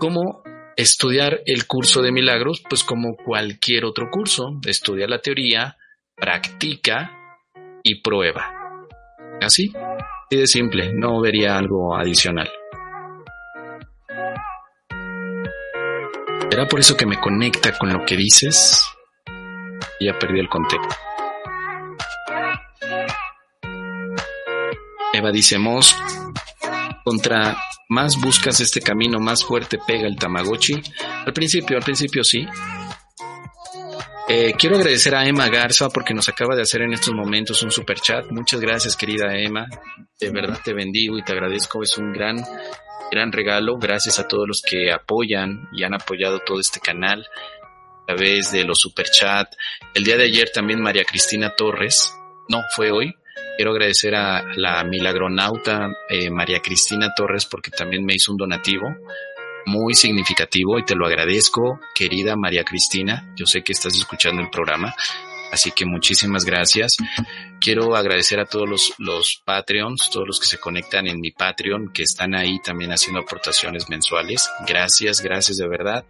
S1: Como estudiar el curso de milagros, pues como cualquier otro curso, estudia la teoría, practica y prueba. Así, así de simple, no vería algo adicional. ¿Será por eso que me conecta con lo que dices? Ya perdí el contexto. Eva dice, contra más buscas este camino, más fuerte pega el Tamagotchi. Al principio, al principio sí. Eh, quiero agradecer a Emma Garza porque nos acaba de hacer en estos momentos un super chat. Muchas gracias, querida Emma. De verdad te bendigo y te agradezco. Es un gran, gran regalo. Gracias a todos los que apoyan y han apoyado todo este canal a través de los super chat. El día de ayer también María Cristina Torres. No, fue hoy Quiero agradecer a la milagronauta eh, María Cristina Torres porque también me hizo un donativo muy significativo y te lo agradezco, querida María Cristina. Yo sé que estás escuchando el programa, así que muchísimas gracias. Quiero agradecer a todos los, los Patreons, todos los que se conectan en mi Patreon, que están ahí también haciendo aportaciones mensuales. Gracias, gracias de verdad.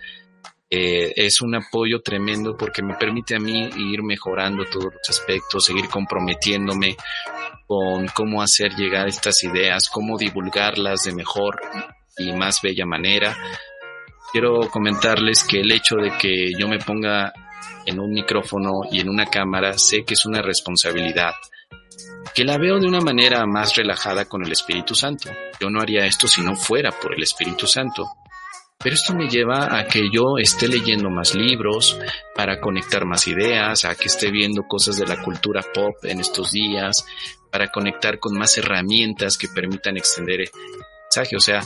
S1: Eh, es un apoyo tremendo porque me permite a mí ir mejorando todos los aspectos, seguir comprometiéndome con cómo hacer llegar estas ideas, cómo divulgarlas de mejor y más bella manera. Quiero comentarles que el hecho de que yo me ponga en un micrófono y en una cámara, sé que es una responsabilidad, que la veo de una manera más relajada con el Espíritu Santo. Yo no haría esto si no fuera por el Espíritu Santo. Pero esto me lleva a que yo esté leyendo más libros, para conectar más ideas, a que esté viendo cosas de la cultura pop en estos días, para conectar con más herramientas que permitan extender el mensaje. O sea,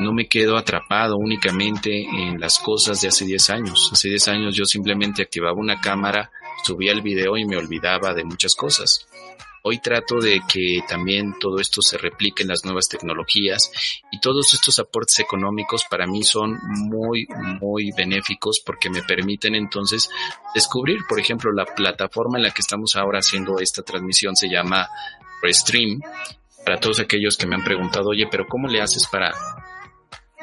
S1: no me quedo atrapado únicamente en las cosas de hace 10 años. Hace 10 años yo simplemente activaba una cámara, subía el video y me olvidaba de muchas cosas. Hoy trato de que también todo esto se replique en las nuevas tecnologías y todos estos aportes económicos para mí son muy, muy benéficos porque me permiten entonces descubrir, por ejemplo, la plataforma en la que estamos ahora haciendo esta transmisión se llama Restream. Para todos aquellos que me han preguntado, oye, pero ¿cómo le haces para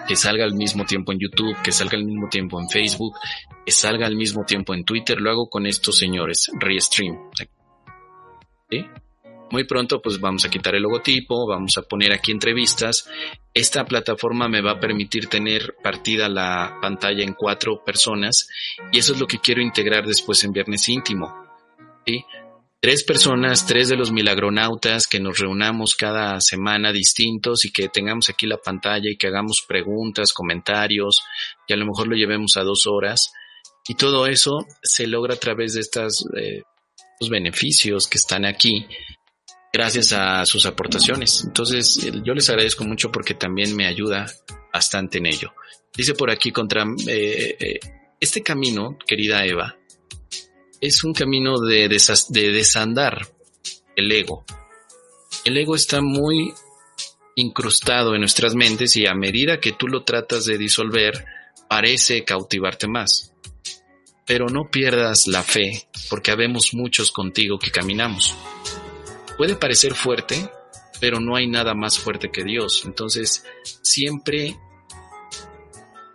S1: que salga al mismo tiempo en YouTube, que salga al mismo tiempo en Facebook, que salga al mismo tiempo en Twitter? Lo hago con estos señores, Restream. ¿Sí? Muy pronto pues vamos a quitar el logotipo, vamos a poner aquí entrevistas. Esta plataforma me va a permitir tener partida la pantalla en cuatro personas y eso es lo que quiero integrar después en Viernes Íntimo. ¿sí? Tres personas, tres de los milagronautas que nos reunamos cada semana distintos y que tengamos aquí la pantalla y que hagamos preguntas, comentarios, que a lo mejor lo llevemos a dos horas. Y todo eso se logra a través de estos eh, beneficios que están aquí gracias a sus aportaciones. Entonces, yo les agradezco mucho porque también me ayuda bastante en ello. Dice por aquí contra eh, eh, este camino, querida Eva, es un camino de, de desandar el ego. El ego está muy incrustado en nuestras mentes y a medida que tú lo tratas de disolver, parece cautivarte más. Pero no pierdas la fe, porque habemos muchos contigo que caminamos puede parecer fuerte, pero no hay nada más fuerte que Dios. Entonces, siempre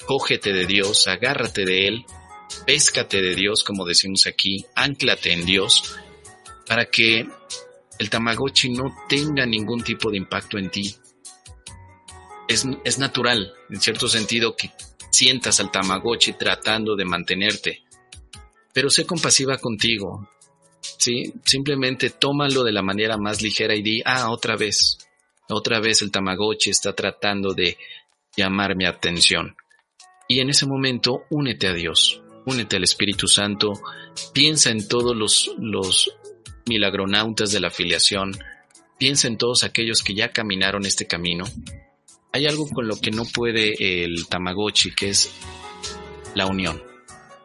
S1: cógete de Dios, agárrate de Él, péscate de Dios, como decimos aquí, anclate en Dios, para que el Tamagotchi no tenga ningún tipo de impacto en ti. Es, es natural, en cierto sentido, que sientas al Tamagotchi tratando de mantenerte, pero sé compasiva contigo, Simplemente tómalo de la manera más ligera y di, ah, otra vez, otra vez el Tamagotchi está tratando de llamar mi atención. Y en ese momento únete a Dios, únete al Espíritu Santo, piensa en todos los, los milagronautas de la afiliación, piensa en todos aquellos que ya caminaron este camino. Hay algo con lo que no puede el Tamagotchi, que es la unión.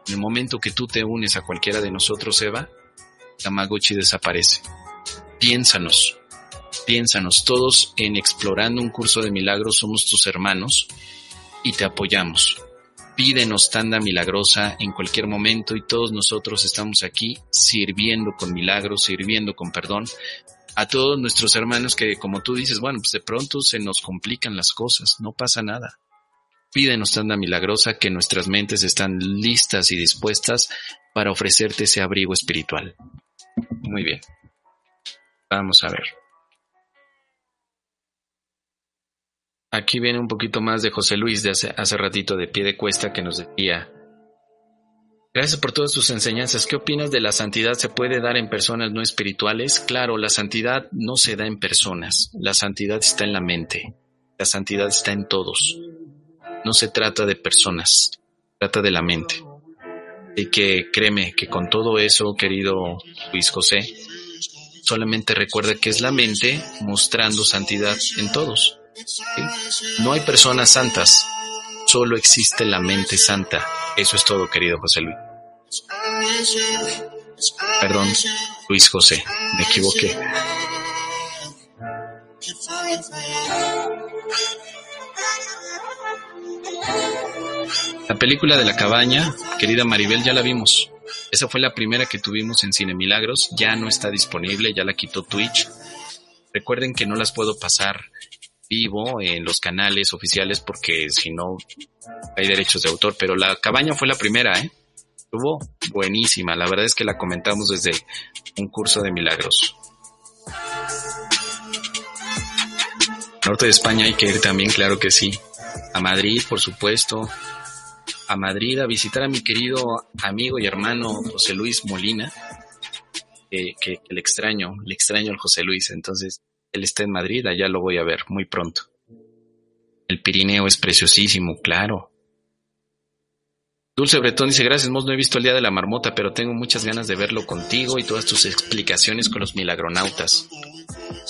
S1: En el momento que tú te unes a cualquiera de nosotros, Eva, Tamagotchi desaparece. Piénsanos, piénsanos, todos en Explorando un curso de milagros somos tus hermanos y te apoyamos. Pídenos tanda milagrosa en cualquier momento y todos nosotros estamos aquí sirviendo con milagros, sirviendo con perdón a todos nuestros hermanos que como tú dices, bueno, pues de pronto se nos complican las cosas, no pasa nada. Pídenos tanda milagrosa que nuestras mentes están listas y dispuestas para ofrecerte ese abrigo espiritual. Muy bien. Vamos a ver. Aquí viene un poquito más de José Luis de hace, ratito de pie de cuesta que nos decía, Gracias por todas tus enseñanzas. ¿Qué opinas de la santidad? ¿Se puede dar en personas no espirituales? Claro, la santidad no se da en personas. La santidad está en la mente. La santidad está en todos. No se trata de personas. Trata de la mente. Y que créeme que con todo eso, querido Luis José, solamente recuerda que es la mente mostrando santidad en todos. No hay personas santas, solo existe la mente santa. Eso es todo, querido José Luis. Perdón, Luis José, me equivoqué. La película de la cabaña, querida Maribel, ya la vimos. Esa fue la primera que tuvimos en Cine Milagros. Ya no está disponible, ya la quitó Twitch. Recuerden que no las puedo pasar vivo en los canales oficiales porque si no hay derechos de autor. Pero la cabaña fue la primera, ¿eh? Estuvo buenísima. La verdad es que la comentamos desde un curso de milagros. Norte de España hay que ir también, claro que sí. A Madrid, por supuesto a Madrid a visitar a mi querido amigo y hermano José Luis Molina, que, le extraño, le extraño al José Luis, entonces él está en Madrid, allá lo voy a ver muy pronto. El Pirineo es preciosísimo, claro. Dulce Bretón dice, gracias, Mos, no he visto el Día de la Marmota, pero tengo muchas ganas de verlo contigo y todas tus explicaciones con los milagronautas.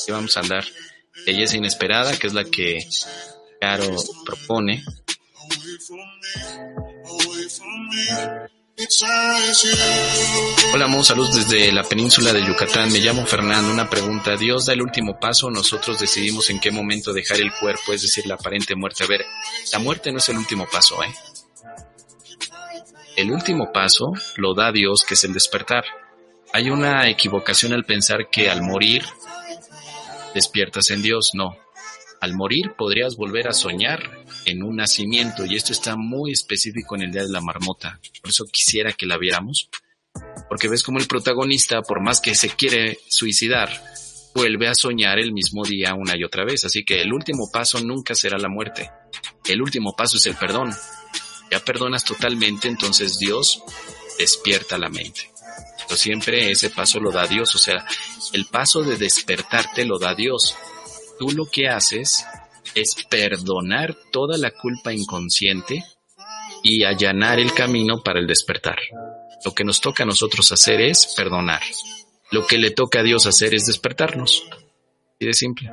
S1: Vamos a andar. Belleza Inesperada, que es la que Caro propone. Hola, Mo, saludos desde la península de Yucatán. Me llamo Fernando. Una pregunta. ¿Dios da el último paso? Nosotros decidimos en qué momento dejar el cuerpo, es decir, la aparente muerte. A ver, la muerte no es el último paso, ¿eh? El último paso lo da Dios, que es el despertar. Hay una equivocación al pensar que al morir despiertas en Dios. No. Al morir podrías volver a soñar en un nacimiento y esto está muy específico en el Día de la Marmota. Por eso quisiera que la viéramos. Porque ves como el protagonista, por más que se quiere suicidar, vuelve a soñar el mismo día una y otra vez. Así que el último paso nunca será la muerte. El último paso es el perdón. Ya perdonas totalmente, entonces Dios despierta la mente siempre ese paso lo da Dios, o sea, el paso de despertarte lo da Dios. Tú lo que haces es perdonar toda la culpa inconsciente y allanar el camino para el despertar. Lo que nos toca a nosotros hacer es perdonar. Lo que le toca a Dios hacer es despertarnos. Y de simple.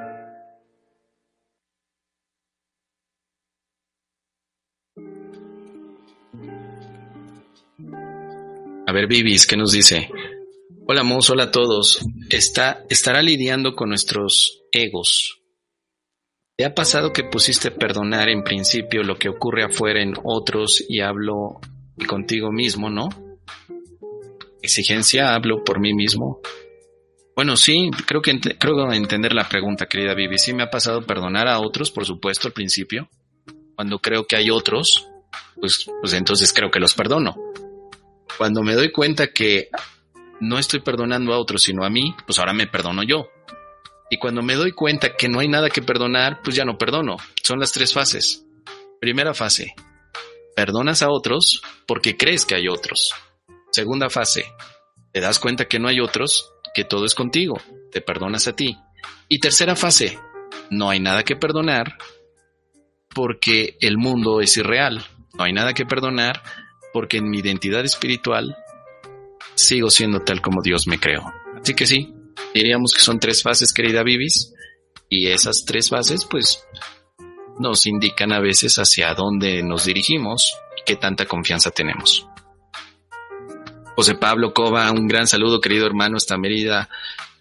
S1: A ver, Vivis, ¿qué nos dice? Hola, Mos, hola a todos. Está, estará lidiando con nuestros egos. ¿Te ha pasado que pusiste perdonar en principio lo que ocurre afuera en otros y hablo contigo mismo, no? Exigencia, hablo por mí mismo. Bueno, sí, creo que creo entender la pregunta, querida Vivi. Sí me ha pasado perdonar a otros, por supuesto, al principio. Cuando creo que hay otros, pues, pues entonces creo que los perdono. Cuando me doy cuenta que no estoy perdonando a otros, sino a mí, pues ahora me perdono yo. Y cuando me doy cuenta que no hay nada que perdonar, pues ya no perdono. Son las tres fases. Primera fase, perdonas a otros porque crees que hay otros. Segunda fase, te das cuenta que no hay otros, que todo es contigo, te perdonas a ti. Y tercera fase, no hay nada que perdonar porque el mundo es irreal. No hay nada que perdonar porque en mi identidad espiritual sigo siendo tal como Dios me creó. Así que sí, diríamos que son tres fases, querida Vivis, y esas tres fases pues nos indican a veces hacia dónde nos dirigimos y qué tanta confianza tenemos. José Pablo Cova, un gran saludo, querido hermano, hasta Mérida,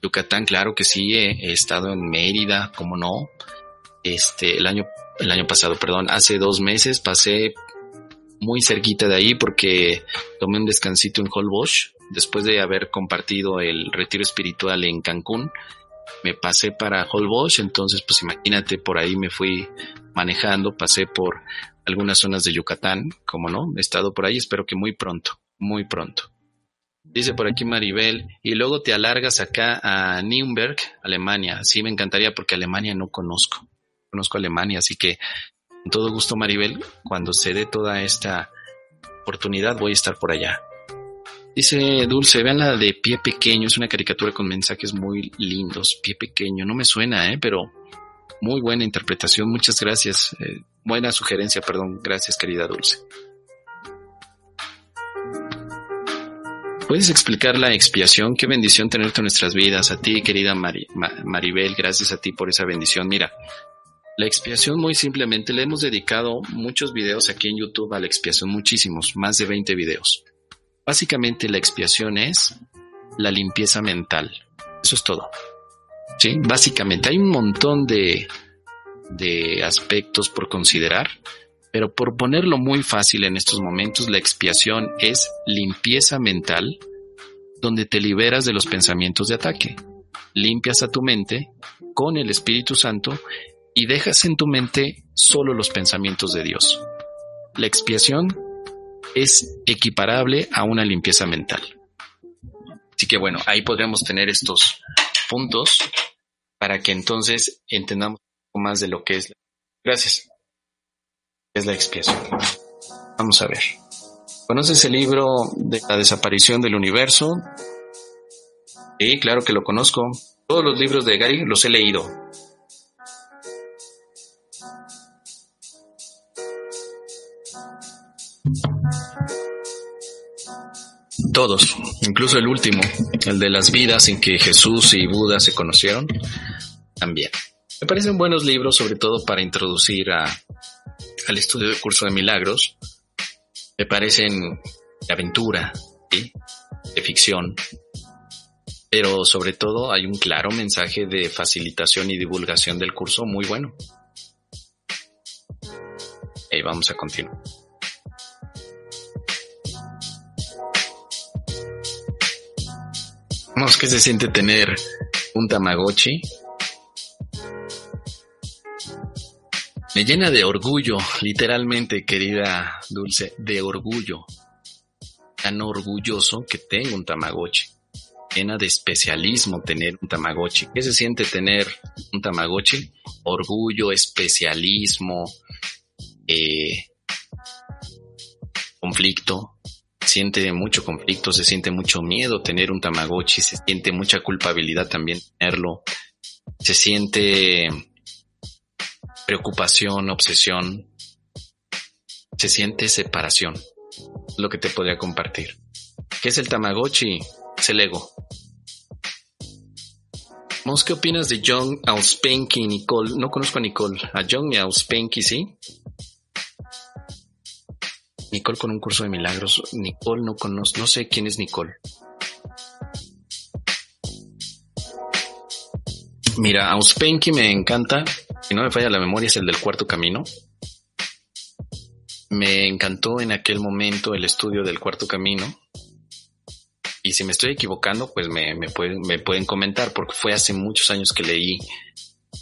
S1: Yucatán, claro que sí, he, estado en Mérida, como no. Este, el año, el año pasado, perdón, hace dos meses pasé muy cerquita de ahí porque tomé un descansito en Holbox después de haber compartido el retiro espiritual en Cancún. Me pasé para Holbox, entonces pues imagínate, por ahí me fui manejando, pasé por algunas zonas de Yucatán, como no, he estado por ahí, espero que muy pronto, muy pronto. Dice por aquí Maribel, y luego te alargas acá a Nürnberg, Alemania. Sí, me encantaría porque Alemania no conozco. Conozco Alemania, así que con todo gusto, Maribel, cuando se dé toda esta oportunidad, voy a estar por allá. Dice Dulce, vean la de Pie Pequeño, es una caricatura con mensajes muy lindos. Pie Pequeño, no me suena, ¿eh? pero muy buena interpretación, muchas gracias. Eh, buena sugerencia, perdón, gracias querida Dulce. ¿Puedes explicar la expiación? Qué bendición tenerte en nuestras vidas. A ti, querida Maribel, gracias a ti por esa bendición. Mira, la expiación muy simplemente le hemos dedicado muchos videos aquí en YouTube a la expiación, muchísimos, más de 20 videos. Básicamente la expiación es la limpieza mental. Eso es todo. Sí, básicamente hay un montón de, de aspectos por considerar, pero por ponerlo muy fácil en estos momentos, la expiación es limpieza mental donde te liberas de los pensamientos de ataque. Limpias a tu mente con el Espíritu Santo y dejas en tu mente solo los pensamientos de Dios. La expiación es equiparable a una limpieza mental. Así que bueno, ahí podríamos tener estos puntos para que entonces entendamos un poco más de lo que es. Gracias. Es la expiación. Vamos a ver. ¿Conoces el libro de la desaparición del universo? Sí, claro que lo conozco. Todos los libros de Gary los he leído. Todos, incluso el último, el de las vidas en que Jesús y Buda se conocieron, también. Me parecen buenos libros, sobre todo para introducir al estudio del curso de milagros. Me parecen de aventura, de ficción, pero sobre todo hay un claro mensaje de facilitación y divulgación del curso muy bueno. Y vamos a continuar. Vamos, ¿qué se siente tener un Tamagotchi? Me llena de orgullo, literalmente, querida Dulce, de orgullo. Tan orgulloso que tengo un Tamagotchi. Llena de especialismo tener un Tamagotchi. ¿Qué se siente tener un Tamagotchi? Orgullo, especialismo, eh, conflicto, siente mucho conflicto, se siente mucho miedo tener un Tamagotchi, se siente mucha culpabilidad también tenerlo, se siente preocupación, obsesión, se siente separación, lo que te podría compartir. ¿Qué es el Tamagotchi? Es el ego. ¿Qué opinas de John Auspenki y Nicole? No conozco a Nicole. A John y Auspenki, ¿sí? Nicole con un curso de milagros. Nicole no conozco, no sé quién es Nicole. Mira, Auspenki me encanta. Si no me falla la memoria, es el del cuarto camino. Me encantó en aquel momento el estudio del cuarto camino. Y si me estoy equivocando, pues me, me, me pueden comentar, porque fue hace muchos años que leí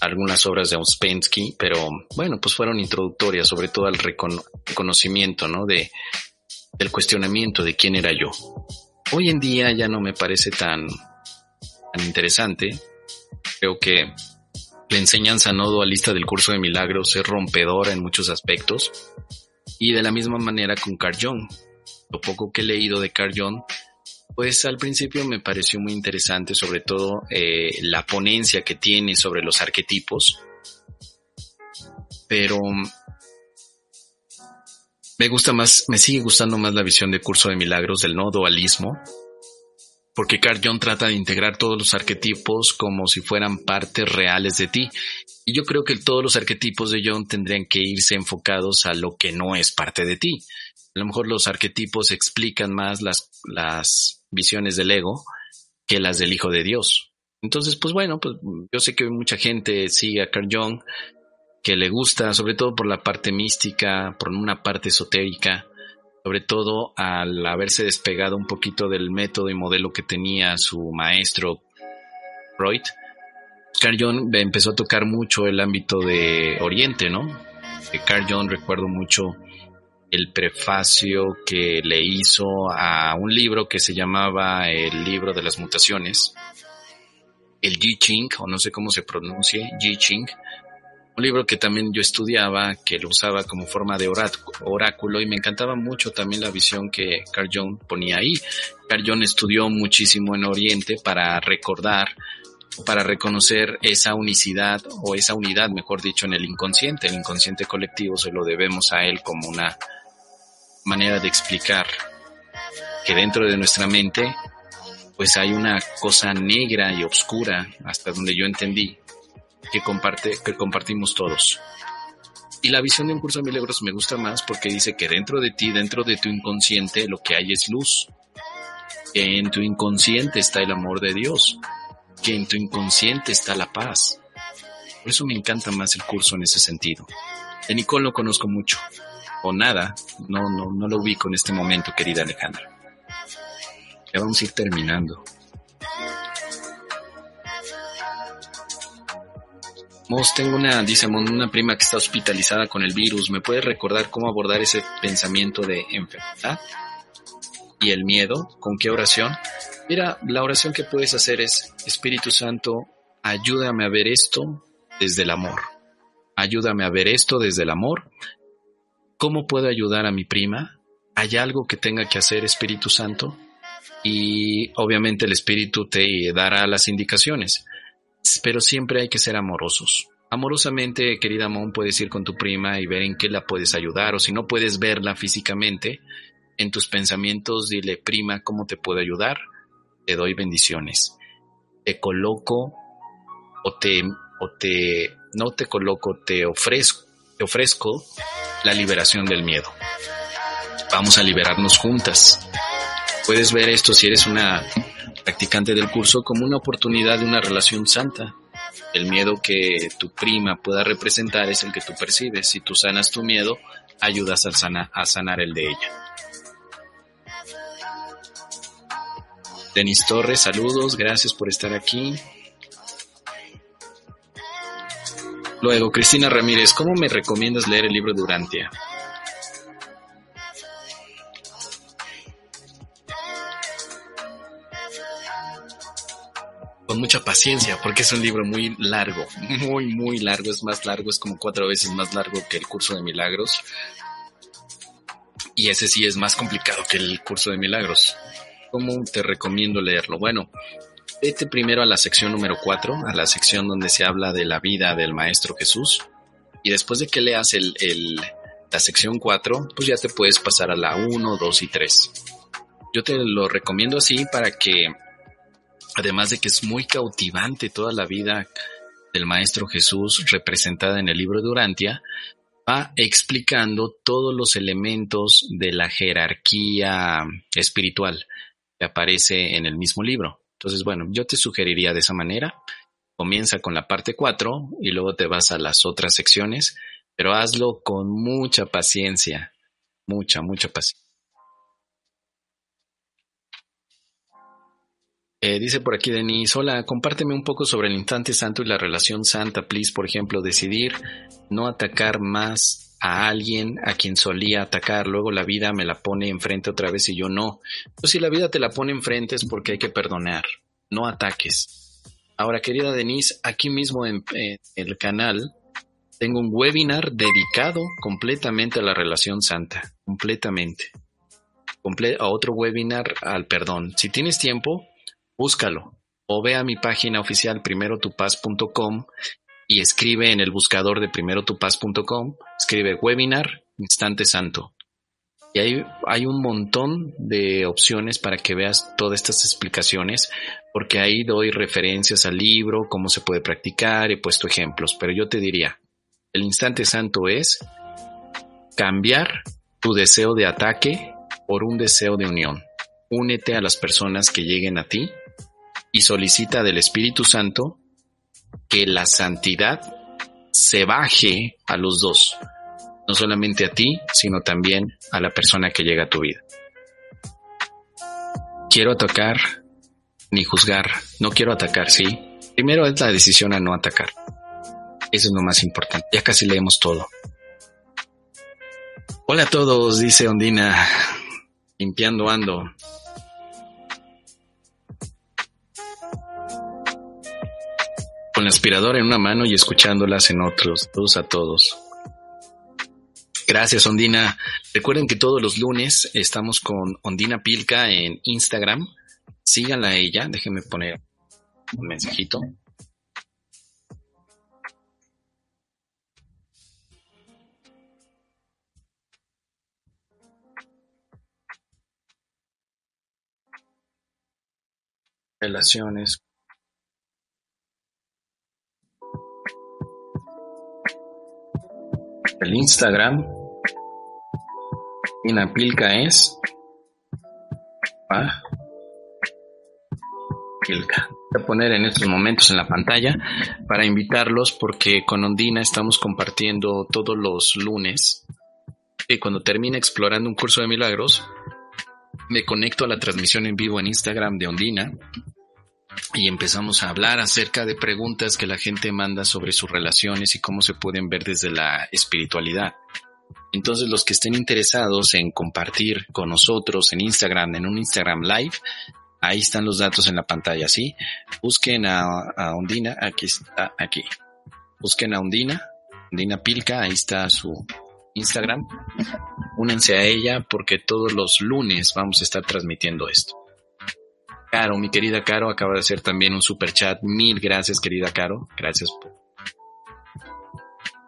S1: algunas obras de Ouspensky, pero bueno, pues fueron introductorias, sobre todo al reconocimiento, ¿no? De, del cuestionamiento de quién era yo. Hoy en día ya no me parece tan, tan interesante. Creo que la enseñanza no dualista del curso de milagros es rompedora en muchos aspectos. Y de la misma manera con Carl Jung. Lo poco que he leído de Carl Jung pues al principio me pareció muy interesante, sobre todo eh, la ponencia que tiene sobre los arquetipos, pero me gusta más, me sigue gustando más la visión de Curso de Milagros del no dualismo, porque Carl Jung trata de integrar todos los arquetipos como si fueran partes reales de ti. Y yo creo que todos los arquetipos de Jung tendrían que irse enfocados a lo que no es parte de ti. A lo mejor los arquetipos explican más las, las visiones del ego que las del Hijo de Dios. Entonces, pues bueno, pues yo sé que mucha gente sigue a Carl Jung, que le gusta, sobre todo por la parte mística, por una parte esotérica, sobre todo al haberse despegado un poquito del método y modelo que tenía su maestro Freud. Carl Jung empezó a tocar mucho el ámbito de Oriente, ¿no? Carl Jung recuerdo mucho el prefacio que le hizo a un libro que se llamaba El libro de las mutaciones, el Ji Ching, o no sé cómo se pronuncie, Ji Ching, un libro que también yo estudiaba, que lo usaba como forma de oráculo y me encantaba mucho también la visión que Carl Jung ponía ahí. Carl Jung estudió muchísimo en Oriente para recordar, para reconocer esa unicidad o esa unidad, mejor dicho, en el inconsciente. El inconsciente colectivo se lo debemos a él como una manera de explicar que dentro de nuestra mente pues hay una cosa negra y oscura hasta donde yo entendí que comparte que compartimos todos. Y la visión de un curso de milagros me gusta más porque dice que dentro de ti, dentro de tu inconsciente, lo que hay es luz. Que en tu inconsciente está el amor de Dios. Que en tu inconsciente está la paz. Por eso me encanta más el curso en ese sentido. De Nicole lo conozco mucho o nada. No, no, no lo ubico en este momento, querida Alejandra. Ya vamos a ir terminando. Mos, tengo una, dice una prima que está hospitalizada con el virus. ¿Me puede recordar cómo abordar ese pensamiento de enfermedad y el miedo? ¿Con qué oración? Mira, la oración que puedes hacer es, Espíritu Santo, ayúdame a ver esto desde el amor. Ayúdame a ver esto desde el amor ¿Cómo puedo ayudar a mi prima? ¿Hay algo que tenga que hacer Espíritu Santo? Y obviamente el Espíritu te dará las indicaciones, pero siempre hay que ser amorosos. Amorosamente, querida Mon, puedes ir con tu prima y ver en qué la puedes ayudar, o si no puedes verla físicamente, en tus pensamientos dile, prima, ¿cómo te puedo ayudar? Te doy bendiciones. Te coloco o te, o te no te coloco, te ofrezco, te ofrezco la liberación del miedo. Vamos a liberarnos juntas. Puedes ver esto si eres una practicante del curso como una oportunidad de una relación santa. El miedo que tu prima pueda representar es el que tú percibes. Si tú sanas tu miedo, ayudas a, a sanar el de ella. Denis Torres, saludos, gracias por estar aquí. Luego, Cristina Ramírez, ¿cómo me recomiendas leer el libro de Urantia? Con mucha paciencia, porque es un libro muy largo, muy, muy largo, es más largo, es como cuatro veces más largo que el curso de milagros. Y ese sí es más complicado que el curso de milagros. ¿Cómo te recomiendo leerlo? Bueno, vete primero a la sección número 4, a la sección donde se habla de la vida del Maestro Jesús. Y después de que leas el, la sección 4, pues ya te puedes pasar a la 1, 2 y 3. Yo te lo recomiendo así para que, además de que es muy cautivante toda la vida del Maestro Jesús representada en el libro de Urantia, va explicando todos los elementos de la jerarquía espiritual que aparece en el mismo libro. Entonces, bueno, yo te sugeriría de esa manera. Comienza con la parte 4 y luego te vas a las otras secciones, pero hazlo con mucha paciencia, mucha, mucha paciencia. Eh, dice por aquí Denis, hola, compárteme un poco sobre el instante santo y la relación santa, please. Por ejemplo, decidir no atacar más a alguien a quien solía atacar, luego la vida me la pone enfrente otra vez y yo no. Pues si la vida te la pone enfrente es porque hay que perdonar, no ataques. Ahora, querida Denise, aquí mismo en, el canal tengo un webinar dedicado completamente a la relación santa, completamente. a otro webinar al perdón. Si tienes tiempo, búscalo o ve a mi página oficial primerotupaz.com y escribe en el buscador de primerotupaz.com, escribe webinar instante santo. Y ahí hay un montón de opciones para que veas todas estas explicaciones, porque ahí doy referencias al libro, cómo se puede practicar, he puesto ejemplos, pero yo te diría, el instante santo es cambiar tu deseo de ataque por un deseo de unión. Únete a las personas que lleguen a ti y solicita del Espíritu Santo que la santidad se baje a los dos, no solamente a ti, sino también a la persona que llega a tu vida. Quiero atacar ni juzgar, no quiero atacar, sí. Primero es la decisión a no atacar. Eso es lo más importante. Ya casi leemos todo. Hola a todos, dice Ondina, limpiando ando. Con la aspiradora en una mano y escuchándolas en otros. Todos a todos. Gracias, Ondina. Recuerden que todos los lunes estamos con Ondina Pilca en Instagram. Síganla a ella. Déjenme poner un mensajito. Relaciones el Instagram. la Pilca es. Ah, Pilca. Voy a poner en estos momentos en la pantalla para invitarlos porque con Ondina estamos compartiendo todos los lunes. Y cuando termine explorando un curso de milagros, me conecto a la transmisión en vivo en Instagram de Ondina y empezamos a hablar acerca de preguntas que la gente manda sobre sus relaciones y cómo se pueden ver desde la espiritualidad. Entonces los que estén interesados en compartir con nosotros en Instagram, en un Instagram Live, ahí están los datos en la pantalla, ¿sí? Busquen a, a aquí está, aquí. Busquen a Ondina, Ondina Pilca, ahí está su Instagram. Únense a ella porque todos los lunes vamos a estar transmitiendo esto. Caro, mi querida Caro, acaba de hacer también un super chat. Mil gracias, querida Caro. Gracias por.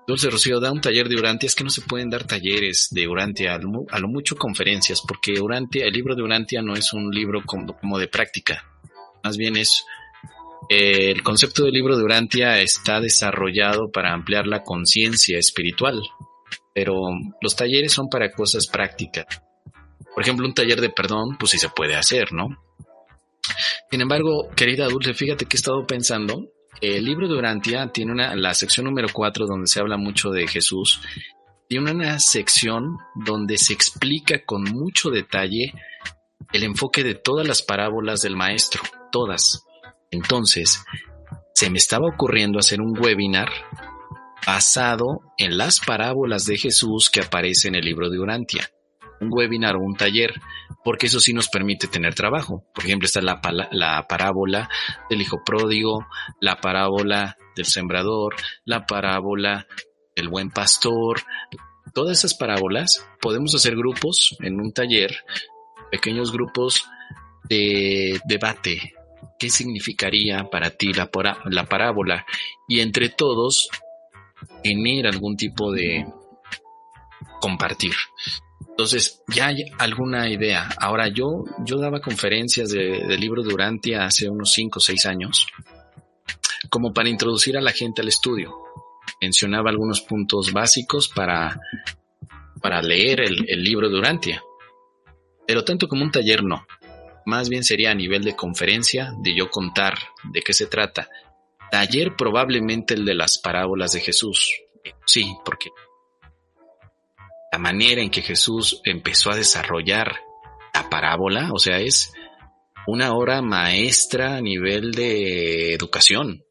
S1: Dulce Rocío, da un taller de Urantia. Es que no se pueden dar talleres de Urantia, a lo, mucho conferencias, porque Urantia, el libro de Urantia no es un libro como, de práctica. Más bien es eh, el concepto del libro de Urantia está desarrollado para ampliar la conciencia espiritual, pero los talleres son para cosas prácticas. Por ejemplo, un taller de perdón, pues sí se puede hacer, ¿no? Sin embargo, querida Dulce, fíjate que he estado pensando, el libro de Urantia tiene una, la sección número 4 donde se habla mucho de Jesús, tiene una sección donde se explica con mucho detalle el enfoque de todas las parábolas del maestro, todas. Entonces, se me estaba ocurriendo hacer un webinar basado en las parábolas de Jesús que aparece en el libro de Urantia. Un webinar o un taller, porque eso sí nos permite tener trabajo. Por ejemplo, está la, la parábola del hijo pródigo, la parábola del sembrador, la parábola del buen pastor. Todas esas parábolas podemos hacer grupos en un taller, pequeños grupos de debate, qué significaría para ti la, la parábola y entre todos tener algún tipo de compartir. Entonces, ya hay alguna idea. Ahora, yo, yo daba conferencias de, de libro durante hace unos 5 o 6 años, como para introducir a la gente al estudio. Mencionaba algunos puntos básicos para, para leer el, el libro Durantia. Pero tanto como un taller no más bien sería a nivel de conferencia, de yo contar de qué se trata. Taller probablemente el de las parábolas de Jesús. Sí, porque la manera en que Jesús empezó a desarrollar la parábola, o sea, es una hora maestra a nivel de educación.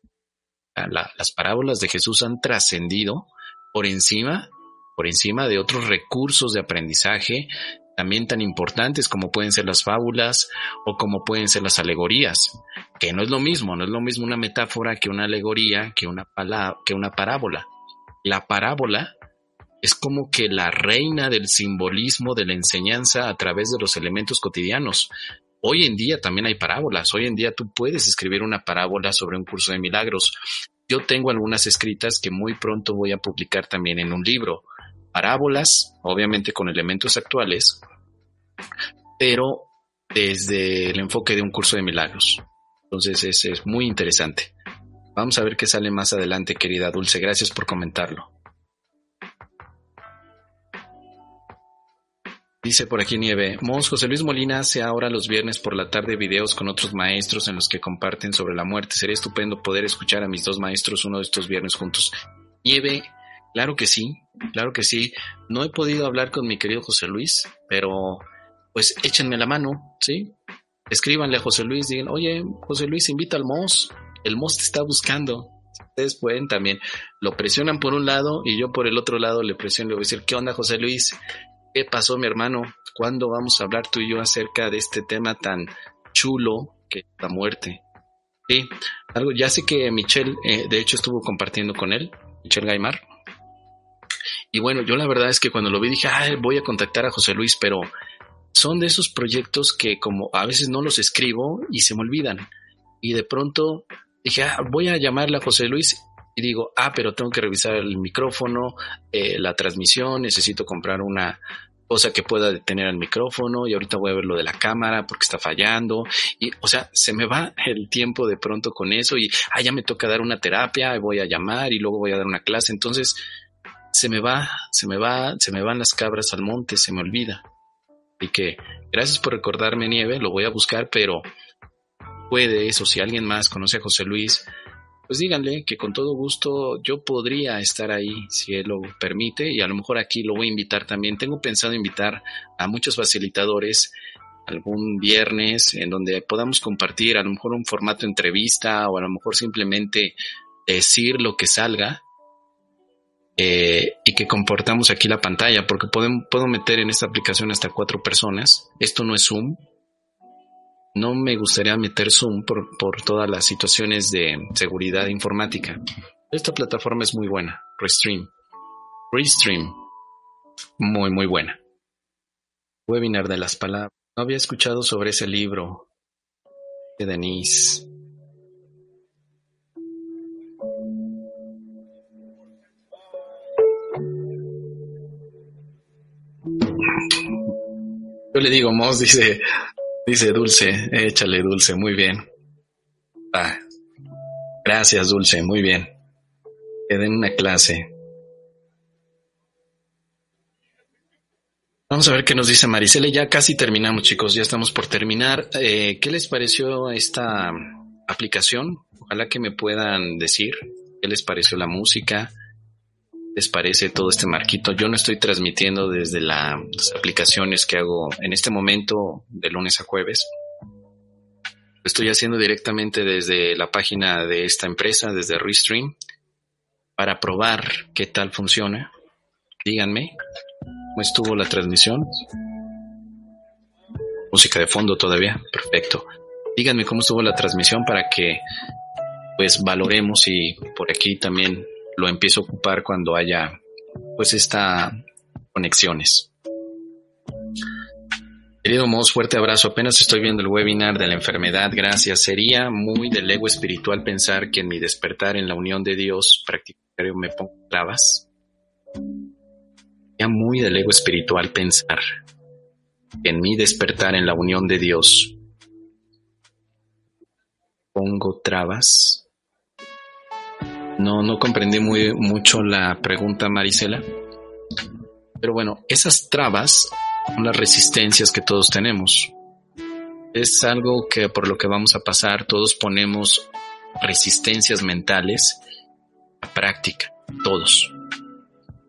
S1: las parábolas de Jesús han trascendido por encima, por encima de otros recursos de aprendizaje, también tan importantes como pueden ser las fábulas o como pueden ser las alegorías, que no es lo mismo, no es lo mismo una metáfora que una alegoría, que una, que una parábola. La parábola es como que la reina del simbolismo de la enseñanza a través de los elementos cotidianos. Hoy en día también hay parábolas, hoy en día tú puedes escribir una parábola sobre un curso de milagros. Yo tengo algunas escritas que muy pronto voy a publicar también en un libro parábolas, obviamente con elementos actuales, pero desde el enfoque de un curso de milagros. Entonces ese es muy interesante. Vamos a ver qué sale más adelante, querida Dulce. Gracias por comentarlo. Dice por aquí Nieve, Mons José Luis Molina hace ahora los viernes por la tarde videos con otros maestros en los que comparten sobre la muerte. Sería estupendo poder escuchar a mis dos maestros uno de estos viernes juntos. Nieve, Claro que sí, claro que sí. No he podido hablar con mi querido José Luis, pero pues échenme la mano, ¿sí? Escríbanle a José Luis, digan, oye, José Luis, invita al Moss, el Moss te está buscando. Ustedes pueden también, lo presionan por un lado y yo por el otro lado le presiono, le voy a decir, ¿qué onda José Luis? ¿Qué pasó mi hermano? ¿Cuándo vamos a hablar tú y yo acerca de este tema tan chulo que es la muerte? Sí, algo, ya sé que Michelle, eh, de hecho estuvo compartiendo con él, Michelle Gaimar, y bueno, yo la verdad es que cuando lo vi dije, ah, voy a contactar a José Luis, pero son de esos proyectos que como a veces no los escribo y se me olvidan. Y de pronto dije, ah, voy a llamarle a José Luis y digo, ah, pero tengo que revisar el micrófono, eh, la transmisión, necesito comprar una cosa que pueda detener el micrófono y ahorita voy a ver lo de la cámara porque está fallando y o sea se me va el tiempo de pronto con eso y ah ya me toca dar una terapia voy a llamar y luego voy a dar una clase entonces se me va, se me va, se me van las cabras al monte, se me olvida. Y que gracias por recordarme, Nieve, lo voy a buscar, pero puede eso, si alguien más conoce a José Luis, pues díganle que con todo gusto yo podría estar ahí si él lo permite y a lo mejor aquí lo voy a invitar también. Tengo pensado invitar a muchos facilitadores algún viernes en donde podamos compartir a lo mejor un formato de entrevista o a lo mejor simplemente decir lo que salga eh, y que comportamos aquí la pantalla, porque puedo, puedo meter en esta aplicación hasta cuatro personas. Esto no es Zoom. No me gustaría meter Zoom por, por todas las situaciones de seguridad informática. Esta plataforma es muy buena, Restream. Restream. Muy, muy buena. Webinar de las palabras. No había escuchado sobre ese libro de Denise. Yo le digo Mos, dice, dice Dulce, échale Dulce, muy bien. Gracias, Dulce, muy bien. Quedé en una clase. Vamos a ver qué nos dice Maricela. Ya casi terminamos, chicos. Ya estamos por terminar. Eh, ¿Qué les pareció esta aplicación? Ojalá que me puedan decir qué les pareció la música. ¿Les parece todo este marquito? Yo no estoy transmitiendo desde las aplicaciones que hago en este momento de lunes a jueves. Lo estoy haciendo directamente desde la página de esta empresa, desde Restream, para probar qué tal funciona. Díganme cómo estuvo la transmisión. Música de fondo todavía, perfecto. Díganme cómo estuvo la transmisión para que pues valoremos y por aquí también lo empiezo a ocupar cuando haya pues esta conexiones. Querido Moss, fuerte abrazo. Apenas estoy viendo el webinar de la enfermedad. Gracias. Sería muy del ego espiritual pensar que en mi despertar en la unión de Dios practicario me pongo trabas. Sería muy del ego espiritual pensar que en mi despertar en la unión de Dios pongo trabas. No, no comprendí muy mucho la pregunta, Marisela. Pero bueno, esas trabas son las resistencias que todos tenemos. Es algo que por lo que vamos a pasar, todos ponemos resistencias mentales a práctica, todos.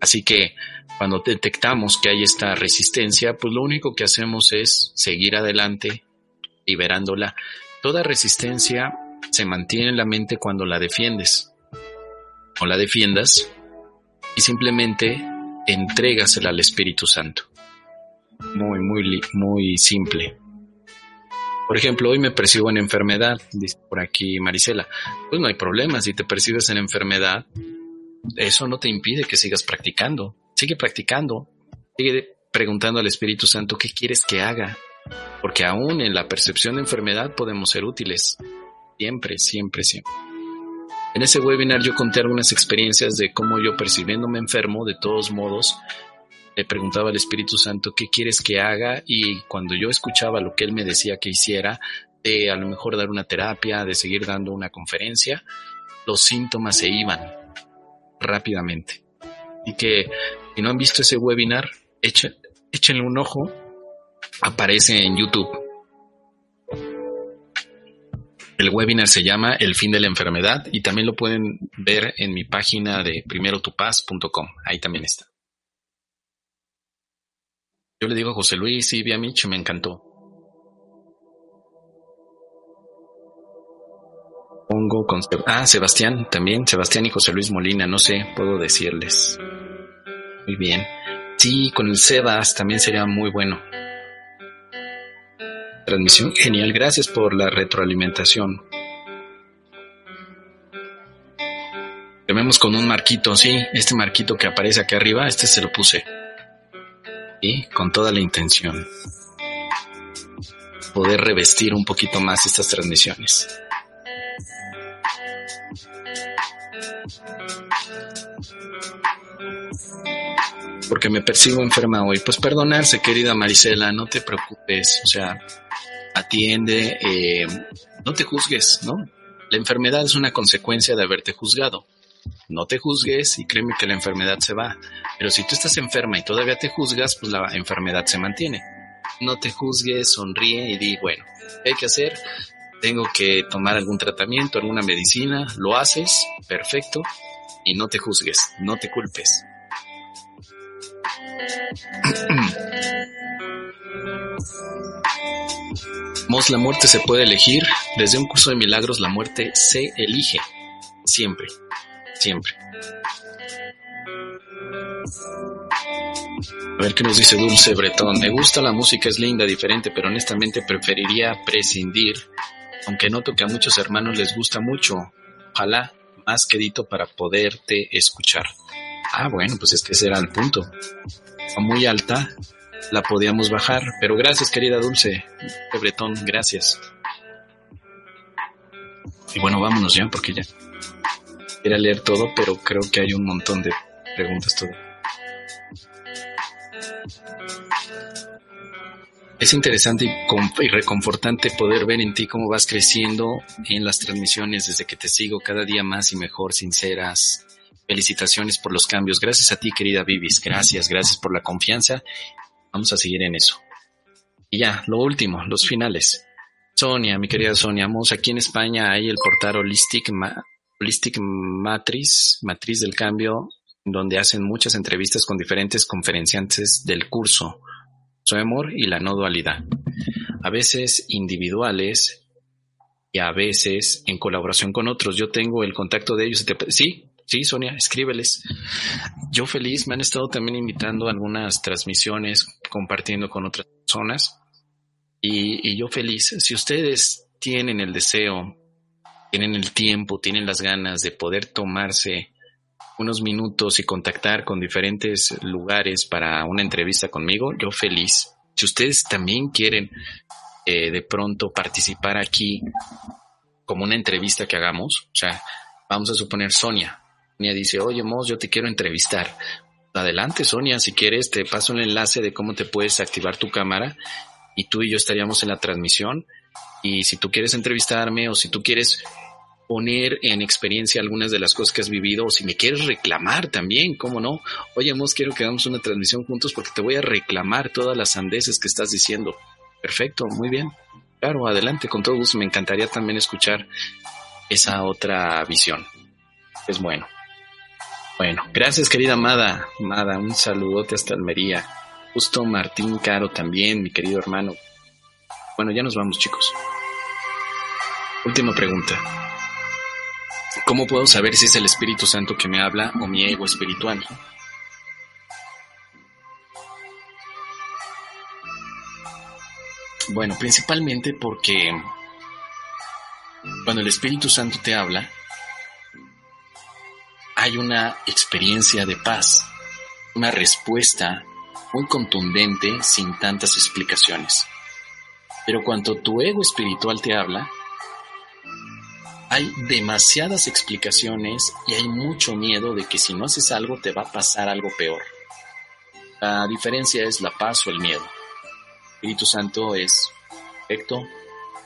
S1: Así que cuando detectamos que hay esta resistencia, pues lo único que hacemos es seguir adelante, liberándola. Toda resistencia se mantiene en la mente cuando la defiendes o la defiendas y simplemente entrégasela al Espíritu Santo. Muy, muy, muy simple. Por ejemplo, hoy me percibo en enfermedad, dice por aquí Marisela. Pues no hay problema, si te percibes en enfermedad, eso no te impide que sigas practicando. Sigue practicando, sigue preguntando al Espíritu Santo qué quieres que haga, porque aún en la percepción de enfermedad podemos ser útiles. Siempre, siempre, siempre. En ese webinar yo conté algunas experiencias de cómo yo percibiéndome enfermo, de todos modos, le preguntaba al Espíritu Santo qué quieres que haga y cuando yo escuchaba lo que él me decía que hiciera, de a lo mejor dar una terapia, de seguir dando una conferencia, los síntomas se iban rápidamente. Y que si no han visto ese webinar, échenle un ojo, aparece en YouTube. El webinar se llama El fin de la enfermedad y también lo pueden ver en mi página de primerotupaz.com. Ahí también está. Yo le digo a José Luis y Mich, me encantó. Pongo con... Ah, Sebastián también, Sebastián y José Luis Molina, no sé, puedo decirles. Muy bien. Sí, con el Sebas también sería muy bueno transmisión. Genial, gracias por la retroalimentación. Vemos con un marquito, sí, este marquito que aparece aquí arriba, este se lo puse. Y con toda la intención. Poder revestir un poquito más estas transmisiones. porque me percibo enferma hoy. Pues perdonarse, querida Marisela, no te preocupes, o sea, atiende, eh, no te juzgues, ¿no? La enfermedad es una consecuencia de haberte juzgado. No te juzgues y créeme que la enfermedad se va. Pero si tú estás enferma y todavía te juzgas, pues la enfermedad se mantiene. No te juzgues, sonríe y di, bueno, ¿qué hay que hacer? Tengo que tomar algún tratamiento, alguna medicina, lo haces, perfecto, y no te juzgues, no te culpes. Mos, la muerte se puede elegir. Desde un curso de milagros, la muerte se elige. Siempre. Siempre. A ver qué nos dice Dulce Bretón. Me gusta la música, es linda, diferente, pero honestamente preferiría prescindir, aunque noto que a muchos hermanos les gusta mucho. Ojalá más quedito para poderte escuchar. Ah, bueno, pues es que ese el punto. Muy alta, la podíamos bajar. Pero gracias, querida Dulce. Bretón, gracias. Y bueno, vámonos ya, porque ya quería leer todo, pero creo que hay un montón de preguntas todavía. Es interesante y reconfortante poder ver en ti cómo vas creciendo en las transmisiones desde que te sigo cada día más y mejor, sinceras. Felicitaciones por los cambios. Gracias a ti, querida Vivis. Gracias, gracias por la confianza. Vamos a seguir en eso. Y ya, lo último, los finales. Sonia, mi querida Sonia, aquí en España hay el portal Holistic, Holistic Matrix, Matriz del Cambio, donde hacen muchas entrevistas con diferentes conferenciantes del curso su amor y la no dualidad, a veces individuales y a veces en colaboración con otros. Yo tengo el contacto de ellos. Sí, sí, Sonia, escríbeles. Yo feliz, me han estado también invitando a algunas transmisiones, compartiendo con otras personas. Y, y yo feliz. Si ustedes tienen el deseo, tienen el tiempo, tienen las ganas de poder tomarse unos minutos y contactar con diferentes lugares para una entrevista conmigo, yo feliz. Si ustedes también quieren eh, de pronto participar aquí como una entrevista que hagamos, o sea, vamos a suponer Sonia. Sonia dice, oye, Mos, yo te quiero entrevistar. Adelante, Sonia, si quieres, te paso el enlace de cómo te puedes activar tu cámara y tú y yo estaríamos en la transmisión. Y si tú quieres entrevistarme o si tú quieres poner en experiencia algunas de las cosas que has vivido o si me quieres reclamar también, ¿cómo no? Oye, Mos, quiero que hagamos una transmisión juntos porque te voy a reclamar todas las sandeces que estás diciendo. Perfecto, muy bien. Claro, adelante, con todo gusto. Me encantaría también escuchar esa otra visión. Es bueno. Bueno, gracias querida Amada. Amada, un saludote hasta Almería. Justo Martín Caro también, mi querido hermano. Bueno, ya nos vamos chicos. Última pregunta. ¿Cómo puedo saber si es el Espíritu Santo que me habla o mi ego espiritual? Bueno, principalmente porque cuando el Espíritu Santo te habla, hay una experiencia de paz, una respuesta muy contundente sin tantas explicaciones. Pero cuando tu ego espiritual te habla, hay demasiadas explicaciones y hay mucho miedo de que si no haces algo te va a pasar algo peor. La diferencia es la paz o el miedo. Espíritu Santo es perfecto,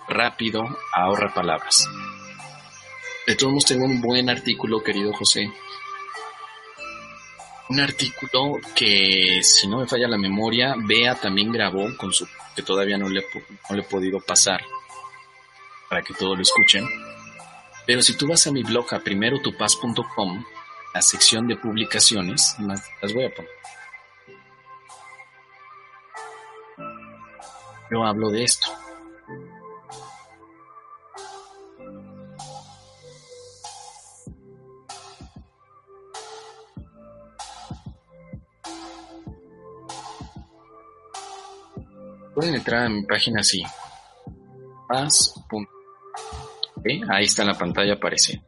S1: rápido, ahorra palabras. De todos modos tengo un buen artículo, querido José. Un artículo que, si no me falla la memoria, Bea también grabó con su que todavía no le, no le he podido pasar para que todos lo escuchen pero si tú vas a mi blog a primerotupaz.com, la sección de publicaciones, las voy a poner. Yo hablo de esto. Pueden entrar a mi página así. Paz.com Ahí está la pantalla, aparece.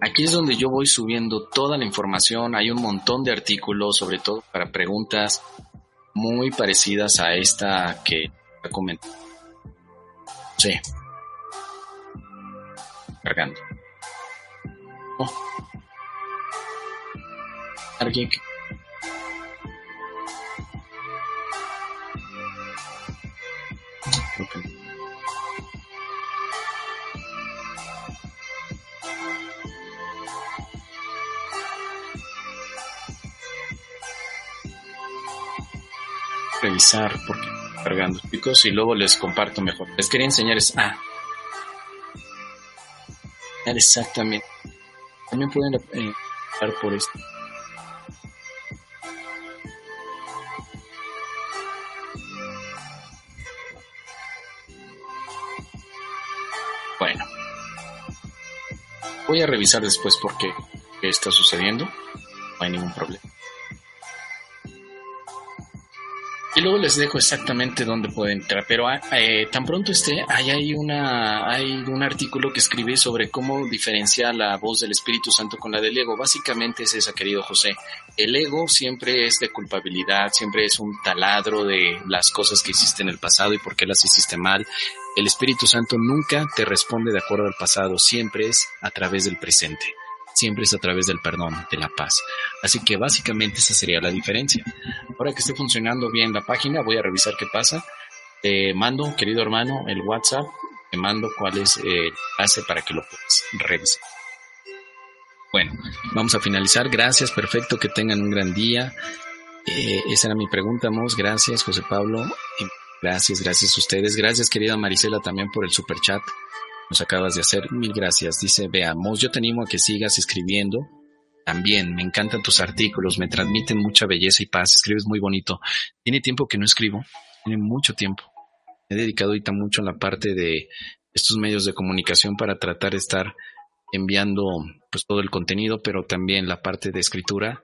S1: Aquí es donde yo voy subiendo toda la información. Hay un montón de artículos, sobre todo para preguntas muy parecidas a esta que comenté. Sí. Cargando. Oh. Alguien que revisar porque cargando chicos y luego les comparto mejor. Les quería enseñar es ah, exactamente. También pueden eh, por esto. Voy a revisar después por qué está sucediendo. No hay ningún problema. Y luego les dejo exactamente dónde pueden entrar, pero ah, eh, tan pronto esté, hay, hay, una, hay un artículo que escribí sobre cómo diferenciar la voz del Espíritu Santo con la del ego. Básicamente es esa, querido José. El ego siempre es de culpabilidad, siempre es un taladro de las cosas que hiciste en el pasado y por qué las hiciste mal. El Espíritu Santo nunca te responde de acuerdo al pasado, siempre es a través del presente siempre es a través del perdón, de la paz. Así que básicamente esa sería la diferencia. Ahora que esté funcionando bien la página, voy a revisar qué pasa. Te mando, querido hermano, el WhatsApp, te mando cuál es el enlace para que lo puedas revisar. Bueno, vamos a finalizar. Gracias, perfecto, que tengan un gran día. Eh, esa era mi pregunta, Mos. Gracias, José Pablo. Gracias, gracias a ustedes. Gracias, querida Marisela, también por el super chat. Nos acabas de hacer. Mil gracias. Dice, veamos, yo te animo a que sigas escribiendo. También, me encantan tus artículos, me transmiten mucha belleza y paz. Escribes muy bonito. Tiene tiempo que no escribo. Tiene mucho tiempo. Me he dedicado ahorita mucho a la parte de estos medios de comunicación para tratar de estar enviando pues todo el contenido, pero también la parte de escritura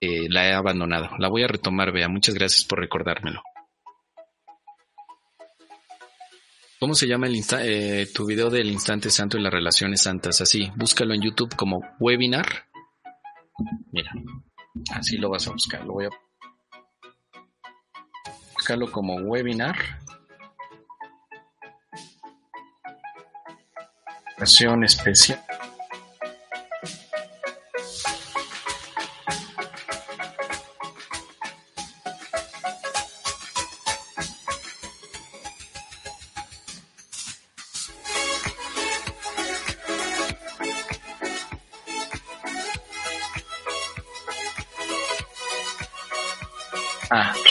S1: eh, la he abandonado. La voy a retomar, Bea. Muchas gracias por recordármelo. ¿Cómo se llama el eh, tu video del instante santo y las relaciones santas? Así, búscalo en YouTube como webinar. Mira, así lo vas a buscar. Lo voy a buscarlo como webinar. Relación especial.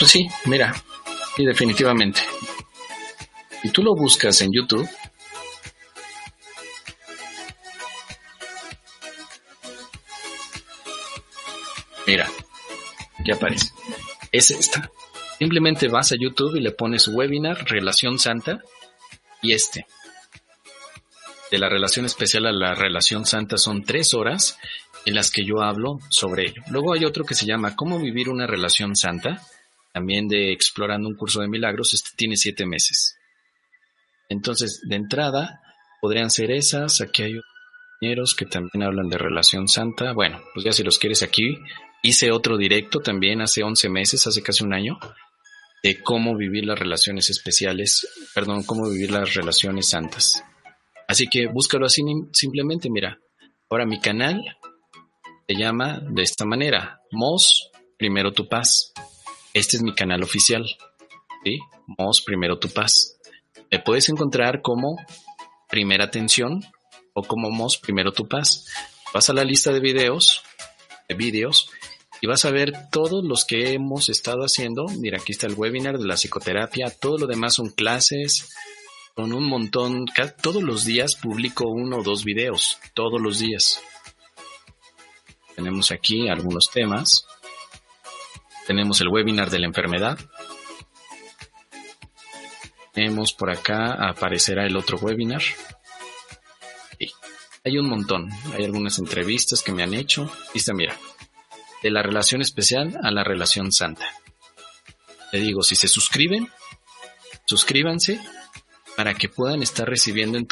S1: Pues sí, mira, sí, definitivamente. Y tú lo buscas en YouTube. Mira, ya aparece. Es esta. Simplemente vas a YouTube y le pones webinar Relación Santa y este. De la relación especial a la relación santa son tres horas en las que yo hablo sobre ello. Luego hay otro que se llama Cómo vivir una relación santa, también de Explorando un curso de milagros, este tiene siete meses. Entonces, de entrada, podrían ser esas, aquí hay compañeros que también hablan de relación santa, bueno, pues ya si los quieres aquí, hice otro directo también hace 11 meses, hace casi un año, de cómo vivir las relaciones especiales, perdón, cómo vivir las relaciones santas. Así que búscalo así simplemente, mira, ahora mi canal se llama de esta manera, Mos, primero tu paz. Este es mi canal oficial, ¿sí? Mos, primero tu paz. Me puedes encontrar como primera atención o como Mos, primero tu paz. Vas a la lista de videos, de vídeos, y vas a ver todos los que hemos estado haciendo. Mira, aquí está el webinar de la psicoterapia, todo lo demás son clases, con un montón, todos los días publico uno o dos videos, todos los días. Tenemos aquí algunos temas. Tenemos el webinar de la enfermedad. Tenemos por acá, aparecerá el otro webinar. Hay un montón. Hay algunas entrevistas que me han hecho. Viste, mira. De la relación especial a la relación santa. Le digo, si se suscriben, suscríbanse para que puedan estar recibiendo en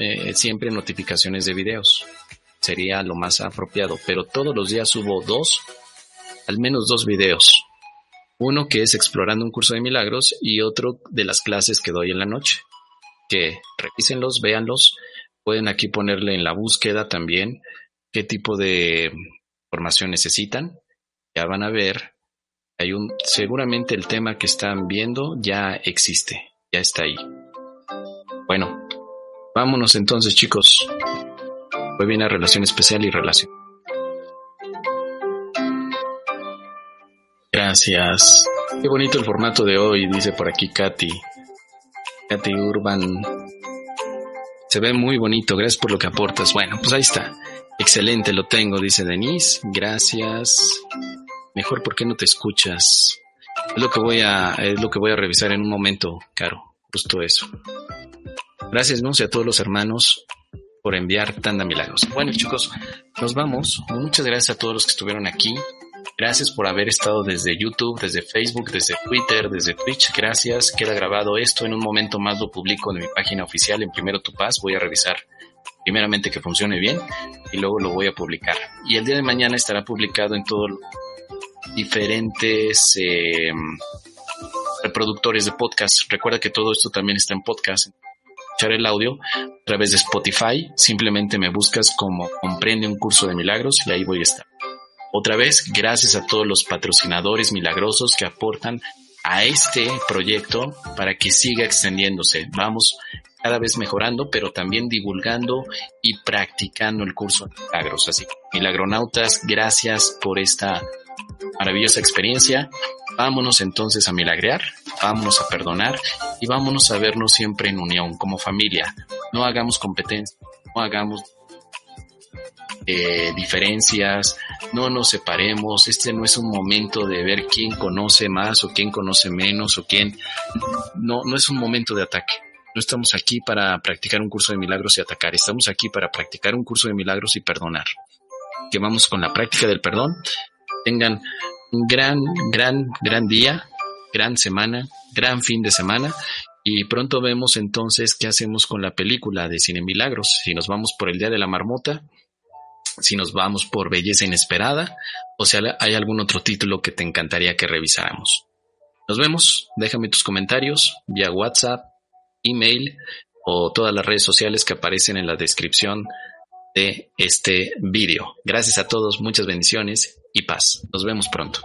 S1: eh, siempre notificaciones de videos sería lo más apropiado, pero todos los días subo dos, al menos dos videos. Uno que es explorando un curso de milagros y otro de las clases que doy en la noche. Que revísenlos, véanlos. Pueden aquí ponerle en la búsqueda también qué tipo de información necesitan. Ya van a ver. Hay un, seguramente el tema que están viendo ya existe, ya está ahí. Bueno, vámonos entonces chicos. A relación especial y relación. Gracias. Qué bonito el formato de hoy, dice por aquí Katy. Katy Urban. Se ve muy bonito, gracias por lo que aportas. Bueno, pues ahí está. Excelente, lo tengo, dice Denise. Gracias. Mejor porque no te escuchas. Es lo que voy a, es lo que voy a revisar en un momento, Caro. Justo eso. Gracias, ¿no? a todos los hermanos por enviar tanta milagros. Bueno, chicos, nos vamos. Muchas gracias a todos los que estuvieron aquí. Gracias por haber estado desde YouTube, desde Facebook, desde Twitter, desde Twitch. Gracias. Queda grabado esto. En un momento más lo publico en mi página oficial en Primero Tu Paz. Voy a revisar primeramente que funcione bien y luego lo voy a publicar. Y el día de mañana estará publicado en todos diferentes eh, reproductores de podcast. Recuerda que todo esto también está en podcast el audio a través de Spotify, simplemente me buscas como Comprende un curso de milagros y ahí voy a estar. Otra vez, gracias a todos los patrocinadores milagrosos que aportan a este proyecto para que siga extendiéndose. Vamos cada vez mejorando, pero también divulgando y practicando el curso de milagros. Así que, milagronautas, gracias por esta maravillosa experiencia. Vámonos entonces a milagrear, vámonos a perdonar y vámonos a vernos siempre en unión, como familia. No hagamos competencia, no hagamos eh, diferencias, no nos separemos, este no es un momento de ver quién conoce más o quién conoce menos o quién, no, no es un momento de ataque. No estamos aquí para practicar un curso de milagros y atacar, estamos aquí para practicar un curso de milagros y perdonar. Que vamos con la práctica del perdón. Tengan un gran, gran, gran día, gran semana, gran fin de semana y pronto vemos entonces qué hacemos con la película de Cine Milagros. Si nos vamos por el Día de la Marmota, si nos vamos por Belleza Inesperada o si hay algún otro título que te encantaría que revisáramos. Nos vemos, déjame tus comentarios vía WhatsApp, email o todas las redes sociales que aparecen en la descripción de este vídeo. Gracias a todos, muchas bendiciones y paz. Nos vemos pronto.